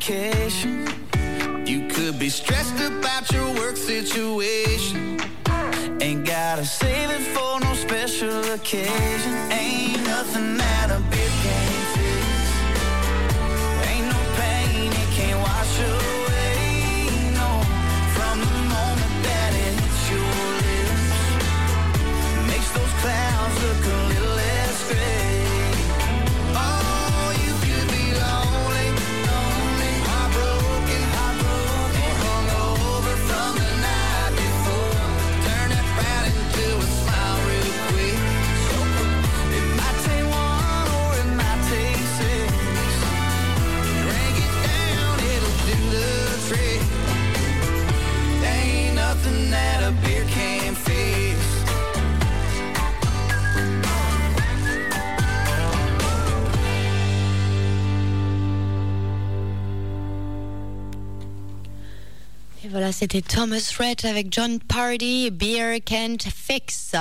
Vacation. You could be stressed about your work situation. Ain't gotta save it for no special occasion. Voilà, c'était Thomas Rhett avec John Party, Beer Can't Fix.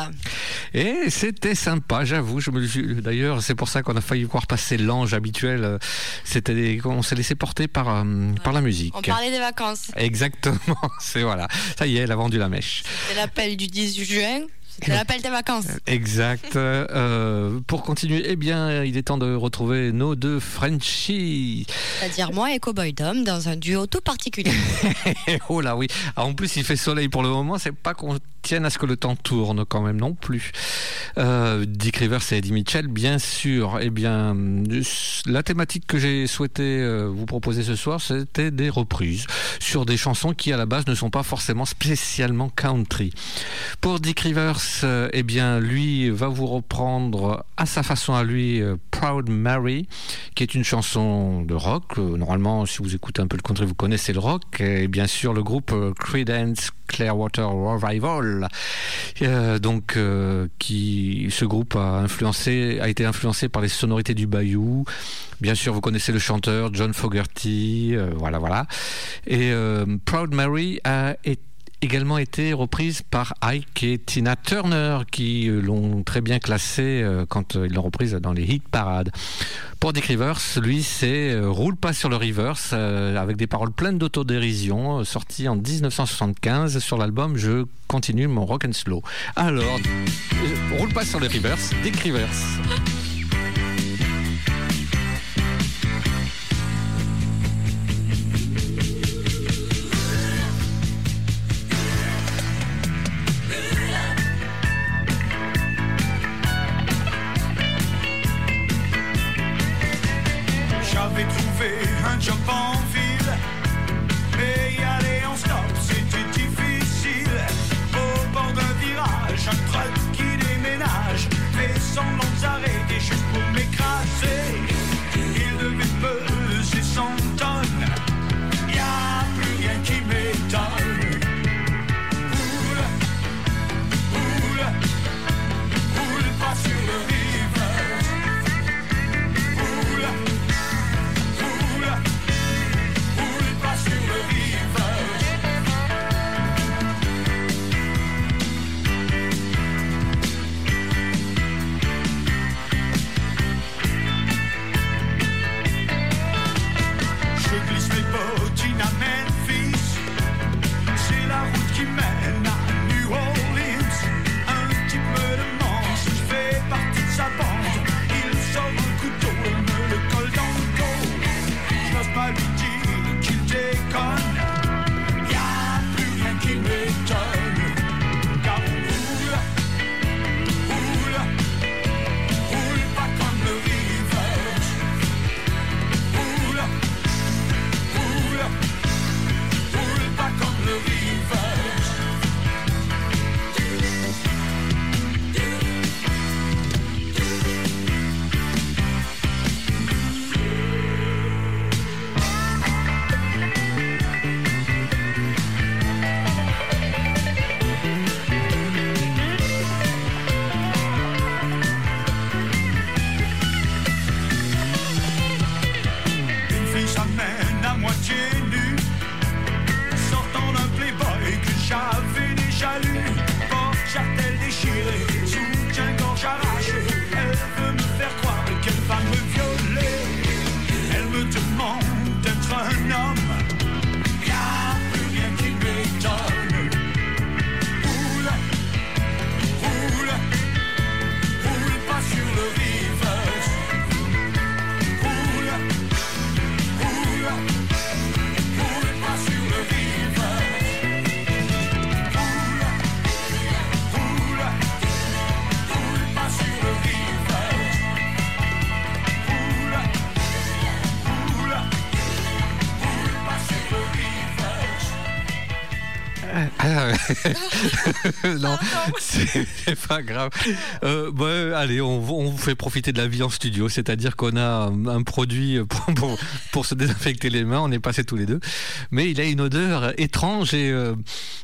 Et c'était sympa, j'avoue. Je me D'ailleurs, c'est pour ça qu'on a failli voir passer l'ange habituel. C'était, on s'est laissé porter par euh, par la musique. On parlait des vacances. Exactement. [laughs] C'est voilà. Ça y est, elle a vendu la mèche. C'est l'appel du 18 juin. Je l'appelle tes vacances. Exact. [laughs] Euh, pour continuer, eh bien, il est temps de retrouver nos deux Frenchies. C'est-à-dire moi et Cowboy Dom dans un duo tout particulier. [laughs] oh là oui. Ah, en plus, il fait soleil pour le moment. C'est pas qu'on tienne à ce que le temps tourne quand même non plus. Euh, Dick Rivers et Eddie Mitchell, bien sûr. Eh bien, la thématique que j'ai souhaité euh, vous proposer ce soir, c'était des reprises sur des chansons qui à la base ne sont pas forcément spécialement country. Pour Dick Rivers, euh, eh bien, lui va vous reprendre à sa façon à lui euh, Proud Mary, qui est une chanson de rock. Euh, normalement, si vous écoutez un peu le country, vous connaissez le rock. Et bien sûr, le groupe Creedence Clearwater Revival. donc, qui, ce groupe a influencé, a été influencé par les sonorités du Bayou. Bien sûr, vous connaissez le chanteur John Fogerty, voilà, voilà. Et Proud Mary a été également été reprise par Ike et Tina Turner qui euh, l'ont très bien classée euh, quand euh, ils l'ont reprise dans les hit parades. Pour Dick Rivers, lui, c'est Roule pas sur le reverse avec des paroles pleines d'autodérision, sorti en 1975 sur l'album Je continue mon rock and slow. Alors, Roule pas sur le reverse, Dick Rivers. j'arrive. Non, [laughs] c'est pas grave. Euh, bah, allez, on, vous fait profiter de la vie en studio, c'est-à-dire qu'on a un, produit pour, pour, se désinfecter les mains. On est passés tous les deux, mais il a une odeur étrange et, euh,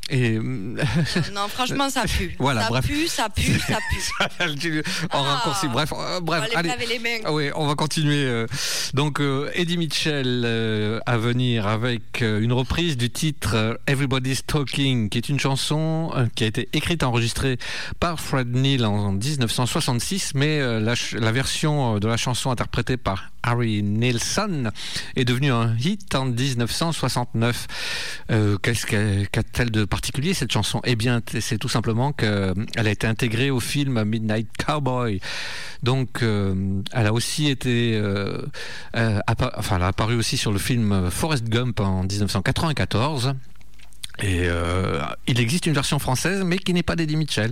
et non, franchement, ça pue. [laughs] Voilà, ça bref. pue, ça pue, ça pue. [laughs] en ah. raccourci, bref, euh, bref. On va allez. laver les mains. Ah oui, on va continuer. Donc, Eddie Mitchell à venir avec une reprise du titre Everybody's Talking qui est une chanson euh, qui a été écrite enregistrée par Fred Neil en 1966, mais euh, la, version euh, de la chanson interprétée par Harry Nilsson est devenue un hit en 1969. Euh, Qu'est-ce qu'a- qu'a-t-elle de particulier cette chanson? Eh bien, c'est tout simplement qu'elle a été intégrée au film Midnight Cowboy. Donc, elle a aussi été, enfin, elle a apparu aussi sur le film Forrest Gump en 1994. Et euh, il existe une version française, mais qui n'est pas d'Eddie Mitchell.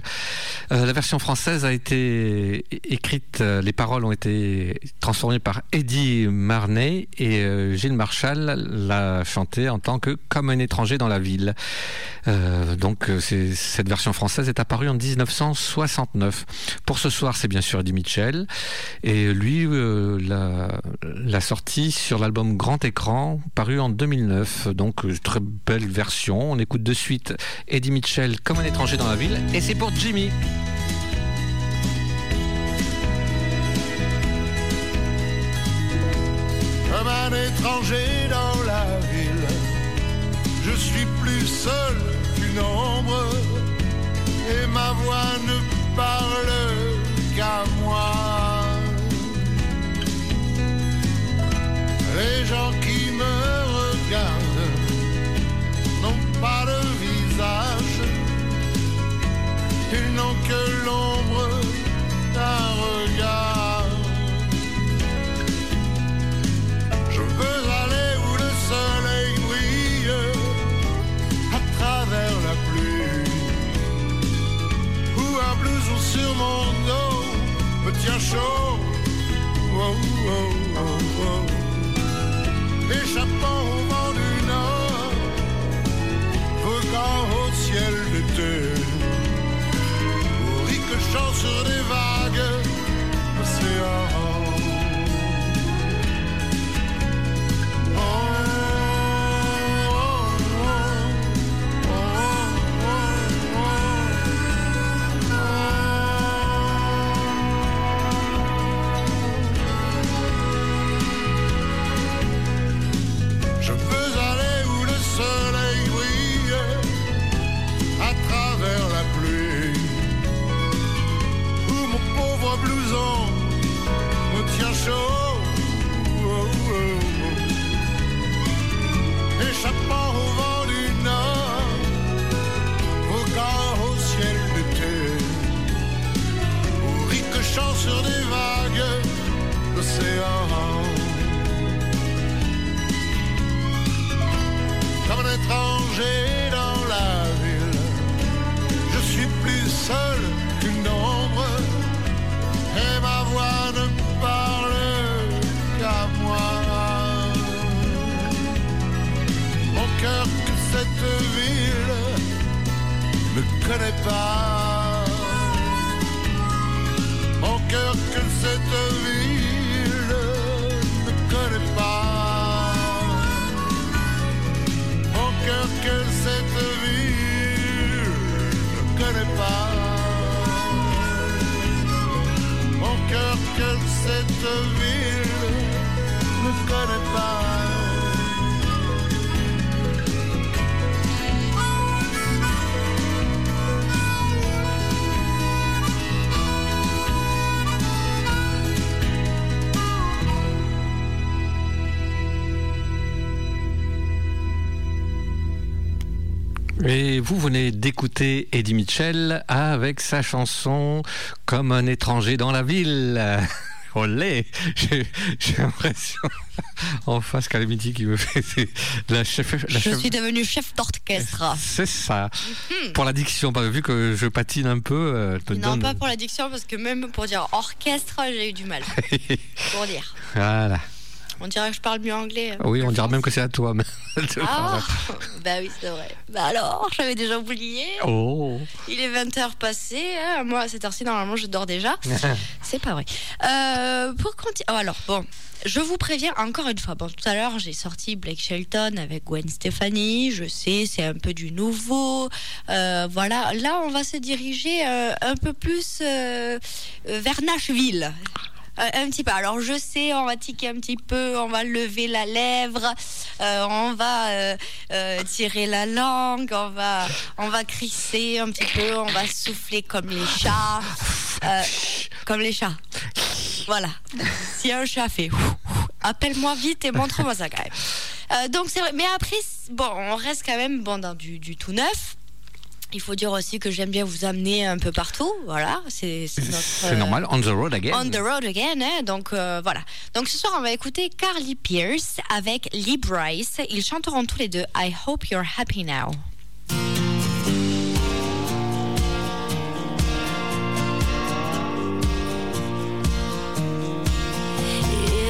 Euh, la version française a été écrite, euh, les paroles ont été transformées par Eddie Marnay et Gilles Marshall l'a chanté en tant que Comme un étranger dans la ville. Donc cette version française est apparue en 1969. Pour ce soir, c'est bien sûr Eddie Mitchell. Et lui l'a l'a sorti sur l'album Grand Écran, paru en 2009. Donc très belle version. On écoute de suite Eddie Mitchell comme un étranger dans la ville. Et c'est pour Jimmy. Comme un étranger dans la ville, je suis plus seul qu'une ombre et ma voix ne parle qu'à moi. Les gens Mon cœur que cette ville ne connaît pas. Mon cœur que cette ville ne connaît pas. Mon cœur que cette ville ne connaît pas. Et vous venez d'écouter Eddie Mitchell avec sa chanson Comme un étranger dans la ville. [laughs] Olé J'ai j'ai l'impression en face Calamity qui me fait la chef. La Je chef- suis devenue chef d'orchestre. C'est ça. Mhm. Pour la diction, vu que je patine un peu, euh, te Non, donne- pas pour la diction, parce que même pour dire orchestre, j'ai eu du mal. [laughs] pour dire. Voilà. On dirait que je parle mieux anglais. hein. Oui, on dira même que c'est à toi. [laughs] Ah, bah oui, c'est vrai. Bah alors, j'avais déjà oublié. Oh. Il est 20h passé. hein. Moi, à cette heure-ci, normalement, je dors déjà. [laughs] C'est pas vrai. Euh, pour continuer. Oh, alors, bon. Je vous préviens encore une fois. Bon, tout à l'heure, j'ai sorti Blake Shelton avec Gwen Stefani. Je sais, c'est un peu du nouveau. Euh, voilà. Là, on va se diriger euh, un peu plus euh, euh, vers Nashville. Euh, un petit peu. Alors je sais, on va tiquer un petit peu, on va lever la lèvre, euh, on va euh, tirer la langue, on va, on va crisser un petit peu, on va souffler comme les chats, comme les chats. Voilà. Si un chat fait, [laughs] appelle-moi vite et montre-moi ça quand même. Donc c'est vrai. Mais après, bon, on reste quand même bon dans du tout neuf. Il faut dire aussi que j'aime bien vous amener un peu partout. Voilà, c'est c'est notre. C'est euh, normal, on the road again. On the road again, hein, donc euh, voilà. Donc ce soir, on va écouter Carly Pierce avec Lee Bryce. Ils chanteront tous les deux I Hope You're Happy Now.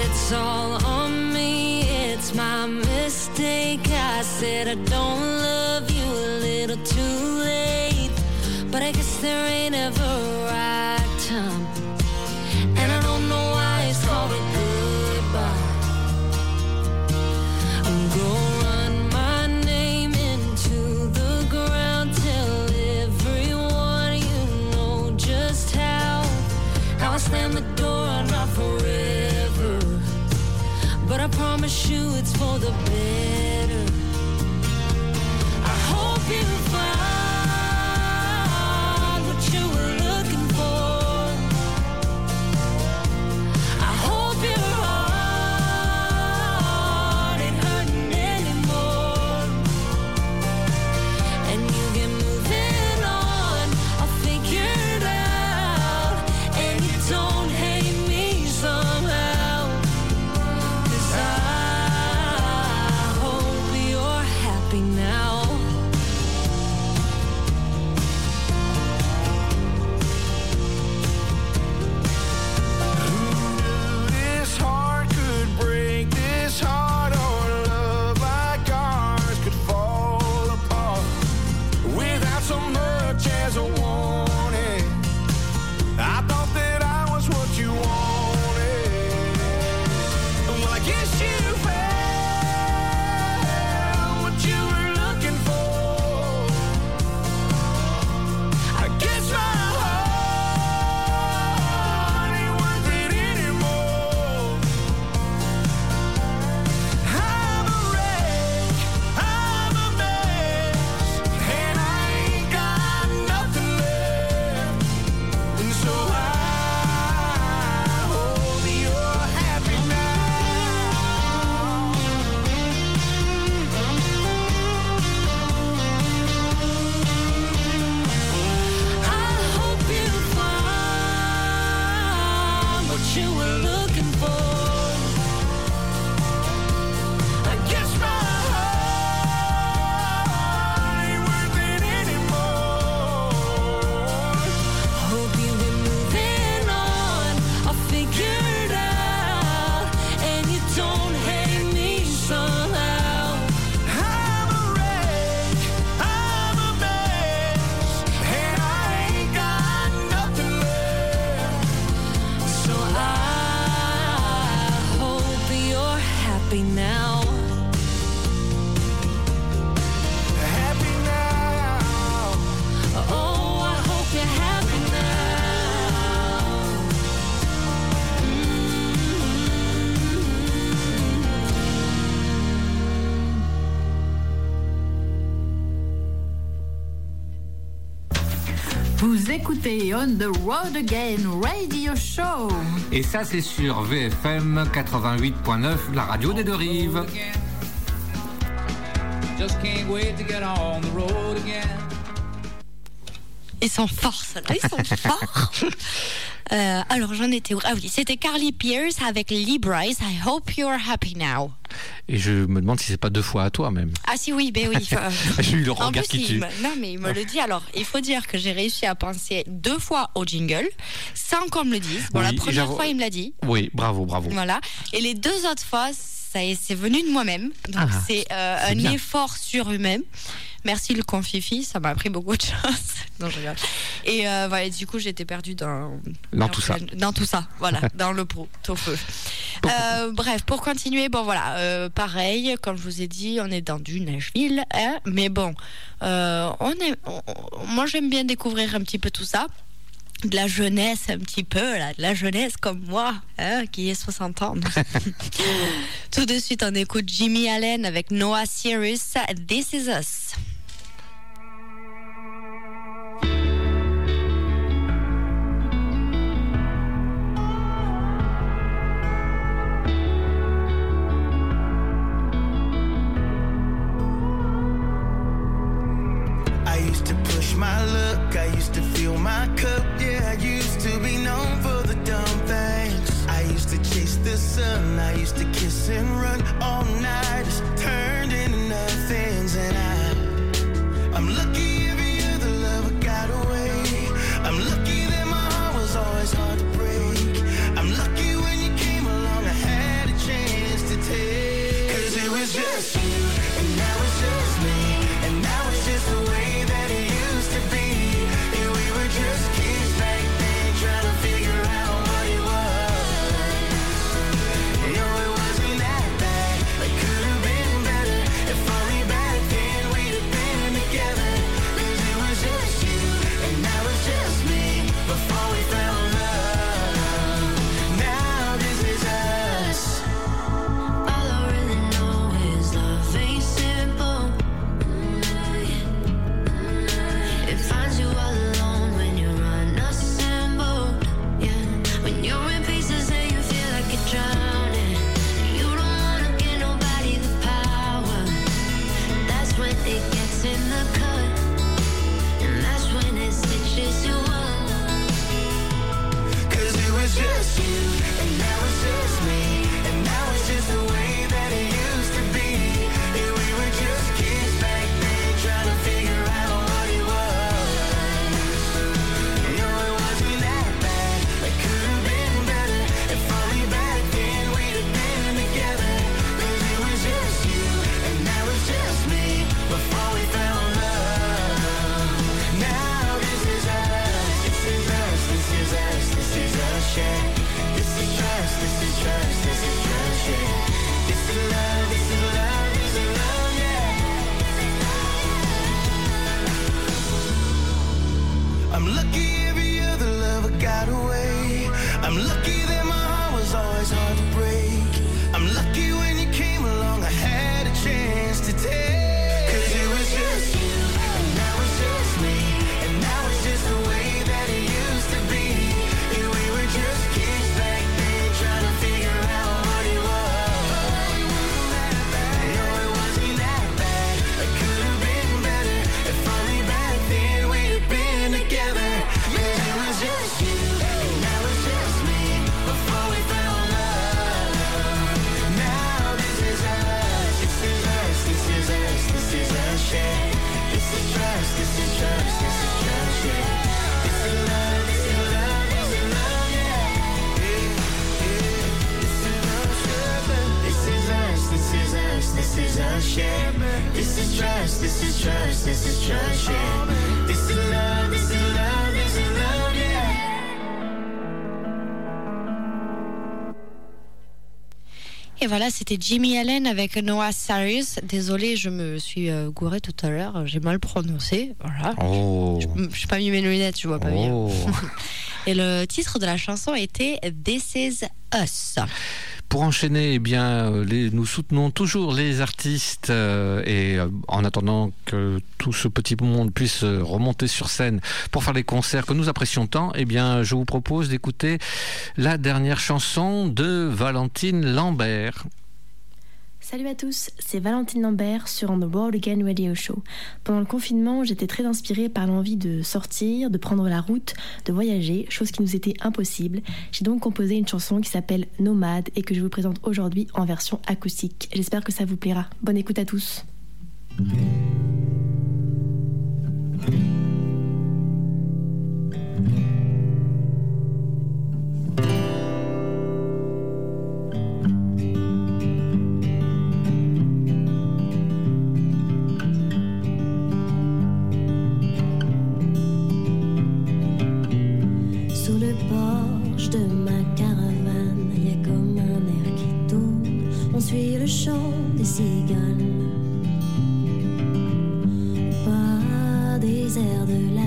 It's all on me, it's my mistake. I said I don't there ain't ever a right time. And I don't know why it's called a goodbye. I'm gonna run my name into the ground. Tell everyone you know just how. How I slam the door, on not forever. But I promise you it's for the better. Écoutez On the Road Again Radio Show. Et ça, c'est sur VFM 88.9, la radio des deux rives. Ils sont forts, ceux-là. Ils sont forts. Alors, j'en étais où? Ah oui, c'était Carly Pierce avec Lee Bryce. I hope you're happy now. Et je me demande si c'est pas deux fois à toi même. Ah si oui, ben oui. [laughs] [laughs] J'ai eu le en regard plus, qui il tue. me- non mais il me le dit. Alors, il faut dire que j'ai réussi à penser deux fois au jingle, sans qu'on me le dise. Bon, la première fois, il me l'a dit. Oui, bravo, bravo. Voilà. Et les deux autres fois, c'est venu de moi-même. Donc Ah, c'est euh, un bien. effort surhumain. Merci le confifi, ça m'a appris beaucoup de choses. [laughs] non, je rigole. Et euh, voilà, du coup, j'étais perdue dans, Dans tout ça. Dans tout ça, voilà, [laughs] dans le pot, au feu. Euh, bref, pour continuer, bon voilà, pareil, comme je vous ai dit, on est dans du Nashville, hein, mais bon, on est, on- moi j'aime bien découvrir un petit peu tout ça de la jeunesse un petit peu, de la jeunesse comme moi, hein, qui est 60 ans. [laughs] Tout de suite, on écoute Jimmy Allen avec Noah Cyrus, This Is Us. Et voilà, c'était Jimmy Allen avec Noah Cyrus. Désolée, je me suis euh, gourée tout à l'heure, j'ai mal prononcé. Voilà. Oh. Je, je suis pas mis mes lunettes, je vois pas bien. Oh. [laughs] Et le titre de la chanson était This Is Us. Pour enchaîner, eh bien, euh, nous soutenons toujours les artistes euh, et euh, en attendant que tout ce petit monde puisse remonter sur scène pour faire les concerts que nous apprécions tant, eh bien, je vous propose d'écouter la dernière chanson de Valentine Lambert. Salut à tous, c'est Valentine Lambert sur On the World Again Radio Show. Pendant le confinement, j'étais très inspirée par l'envie de sortir, de prendre la route, de voyager, chose qui nous était impossible. J'ai donc composé une chanson qui s'appelle Nomade et que je vous présente aujourd'hui en version acoustique. J'espère que ça vous plaira. Bonne écoute à tous. le chant des cigales, pas des airs de la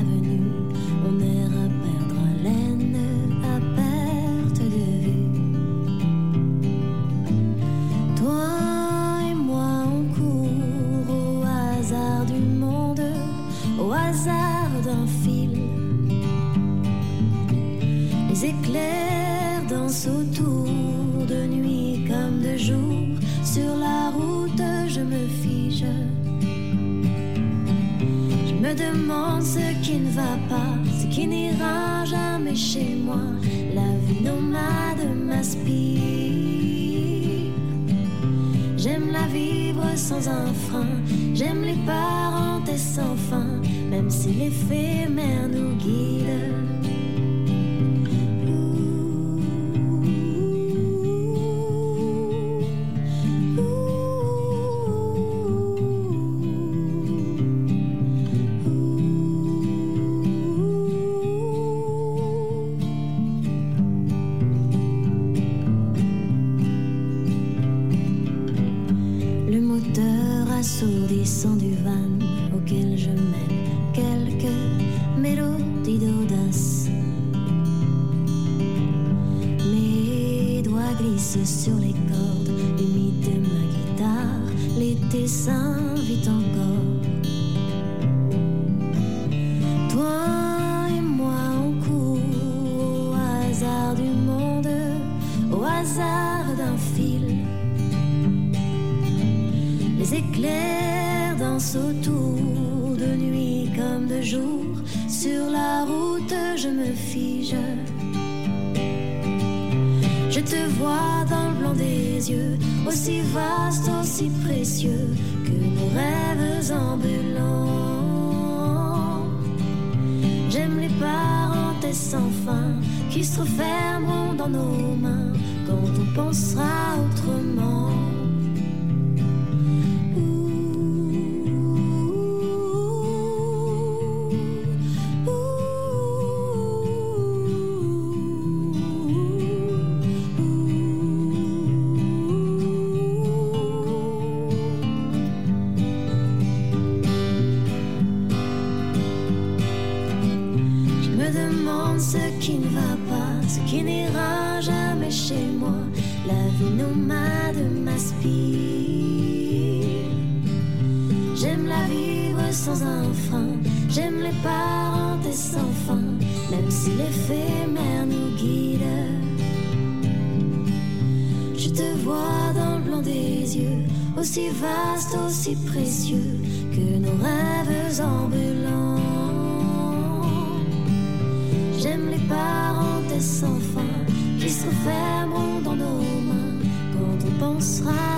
demande ce qui ne va pas, ce qui n'ira jamais chez moi. La vie nomade m'aspire. J'aime la vivre sans un frein. J'aime les parenthèses sans fin, même si l'éphémère nous guide. Aussi précieux que nos rêves ambulants. J'aime les parenthèses sans fin qui se refermeront dans nos mains quand on pensera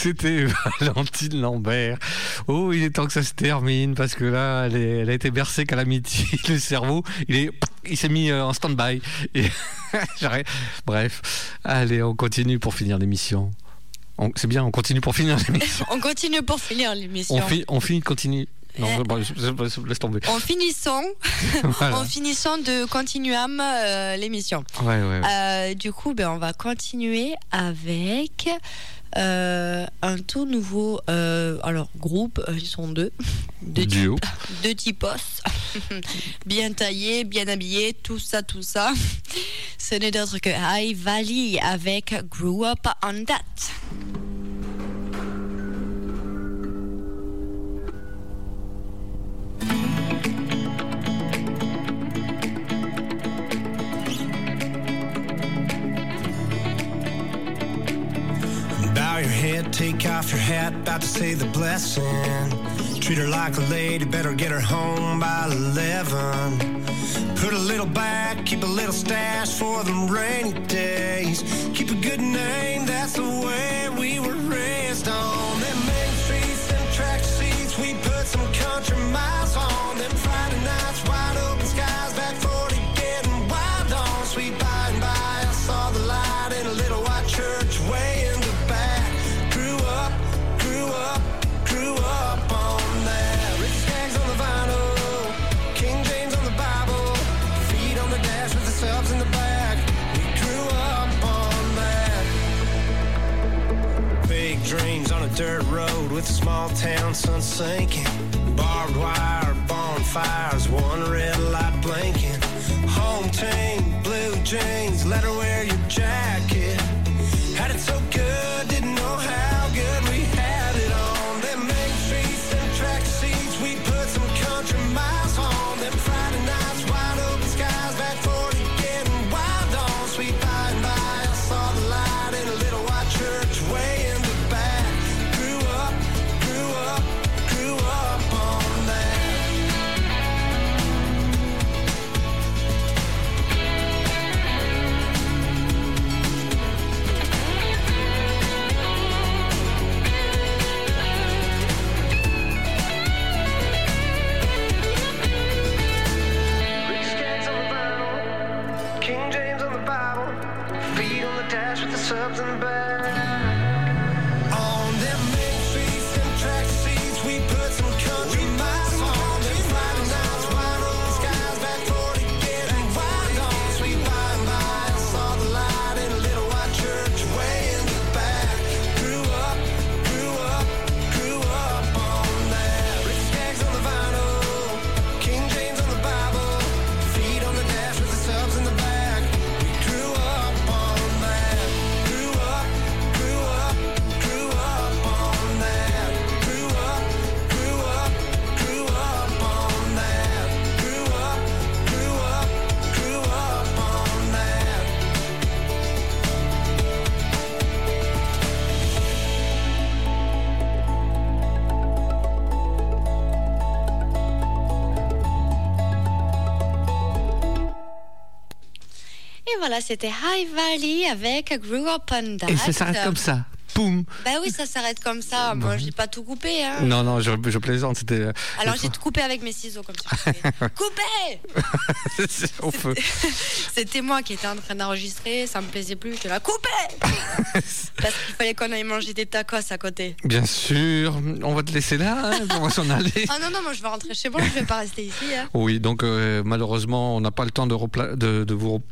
c'était [laughs] Valentine Lambert. Oh, il est temps que ça se termine parce que là, elle, est- elle a été bercée Calamity. [laughs] Le cerveau, il est, il s'est mis euh, en stand-by. Et. [laughs] Bref, allez, on continue pour finir l'émission. On- C'est bien, on continue pour finir l'émission. On continue pour finir l'émission. On, fi- on finit, continue. Non, Eh. je- laisse tomber. En finissant, Voilà. en finissant de continuam euh, l'émission. Ouais, ouais, ouais. Euh, du coup, ben, on va continuer avec euh, un tout nouveau euh, alors groupe. euh, Ils sont deux, deux Duo. types, [laughs] deux typos, [laughs] bien taillés, bien habillés, tout ça, tout ça. Ce n'est d'autre que High Valley avec Grew Up on That. Bow your head, take off your hat, about to say the blessing. Treat her like a lady, better get her home by 11. Put a little back, keep a little stash for them rainy days. Keep a good name, that's the way we were raised on. Them main streets, them track seats, we put some country miles on. With a small town sun sinking. Barbed wire, bonfires, one red light blinking. Home team, blue jeans, let feet on the dash with the subs in the back. Voilà, c'était High Valley avec Grew Up on That. Et ça s'arrête comme ça. Poum. Bah oui, ça s'arrête comme ça. Moi, j'ai pas tout coupé. Hein. Non, non, je, je plaisante. C'était. euh, Alors, j'ai tout coupé avec mes ciseaux comme ça. [laughs] Coupé [laughs] au feu. C'était moi qui étais en train d'enregistrer, ça me plaisait plus, je la coupé [laughs] Parce qu'il fallait qu'on aille manger des tacos à côté. Bien sûr, on va te laisser là, hein, on va s'en aller. Ah non, non, moi je vais rentrer chez moi, je vais pas rester ici. hein. Oui, donc euh, malheureusement, on n'a pas le temps de, de, de vous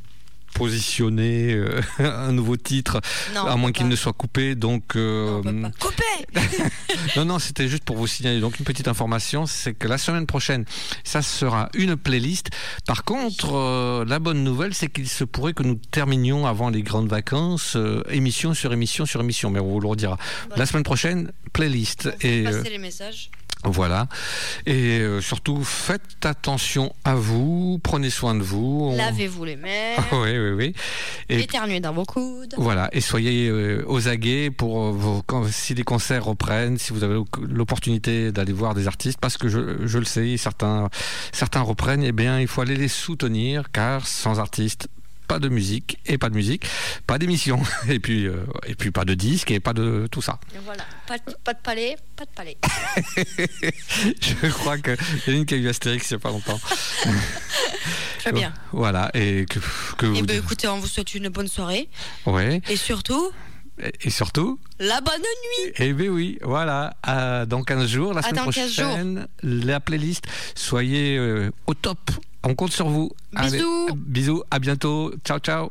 positionner euh, [laughs] un nouveau titre, Non, à moins qu'il ne soit coupé. Donc, euh, Coupé [laughs] non, non, c'était juste pour vous signaler. Donc, une petite information, c'est que la semaine prochaine, ça sera une playlist. Par contre, euh, la bonne nouvelle, c'est qu'il se pourrait que nous terminions avant les grandes vacances, émission sur émission sur émission. Mais on vous le redira. La semaine prochaine, playlist. Et, Passer les messages. Voilà. Et euh, surtout, faites attention à vous, prenez soin de vous. On- Lavez-vous les mains, [laughs] oui, oui, oui. Et éternuez dans vos coudes. voilà, et soyez euh, aux aguets pour euh, vos, si les concerts reprennent, si vous avez l'opportunité d'aller voir des artistes, parce que je, je le sais, certains, certains reprennent, eh bien, il faut aller les soutenir, car sans artistes, pas de musique, et pas de musique, pas d'émission, [laughs] et puis, euh, et puis pas de disque, et pas de tout ça. Et voilà, pas, de- pas de palais, pas de palais. [laughs] je crois qu'il y a une qui a eu Astérix il n'y a pas longtemps. [laughs] Très bien. Voilà, et que, que Et vous... ben écoutez, on vous souhaite une bonne soirée. ouais. Et surtout, et, surtout... la bonne nuit Eh bien oui, voilà, dans 15 jours, la semaine dans 15 jours. prochaine, la playlist. Soyez euh, au top, on compte sur vous. Bisous. bisous, à bientôt, ciao ciao.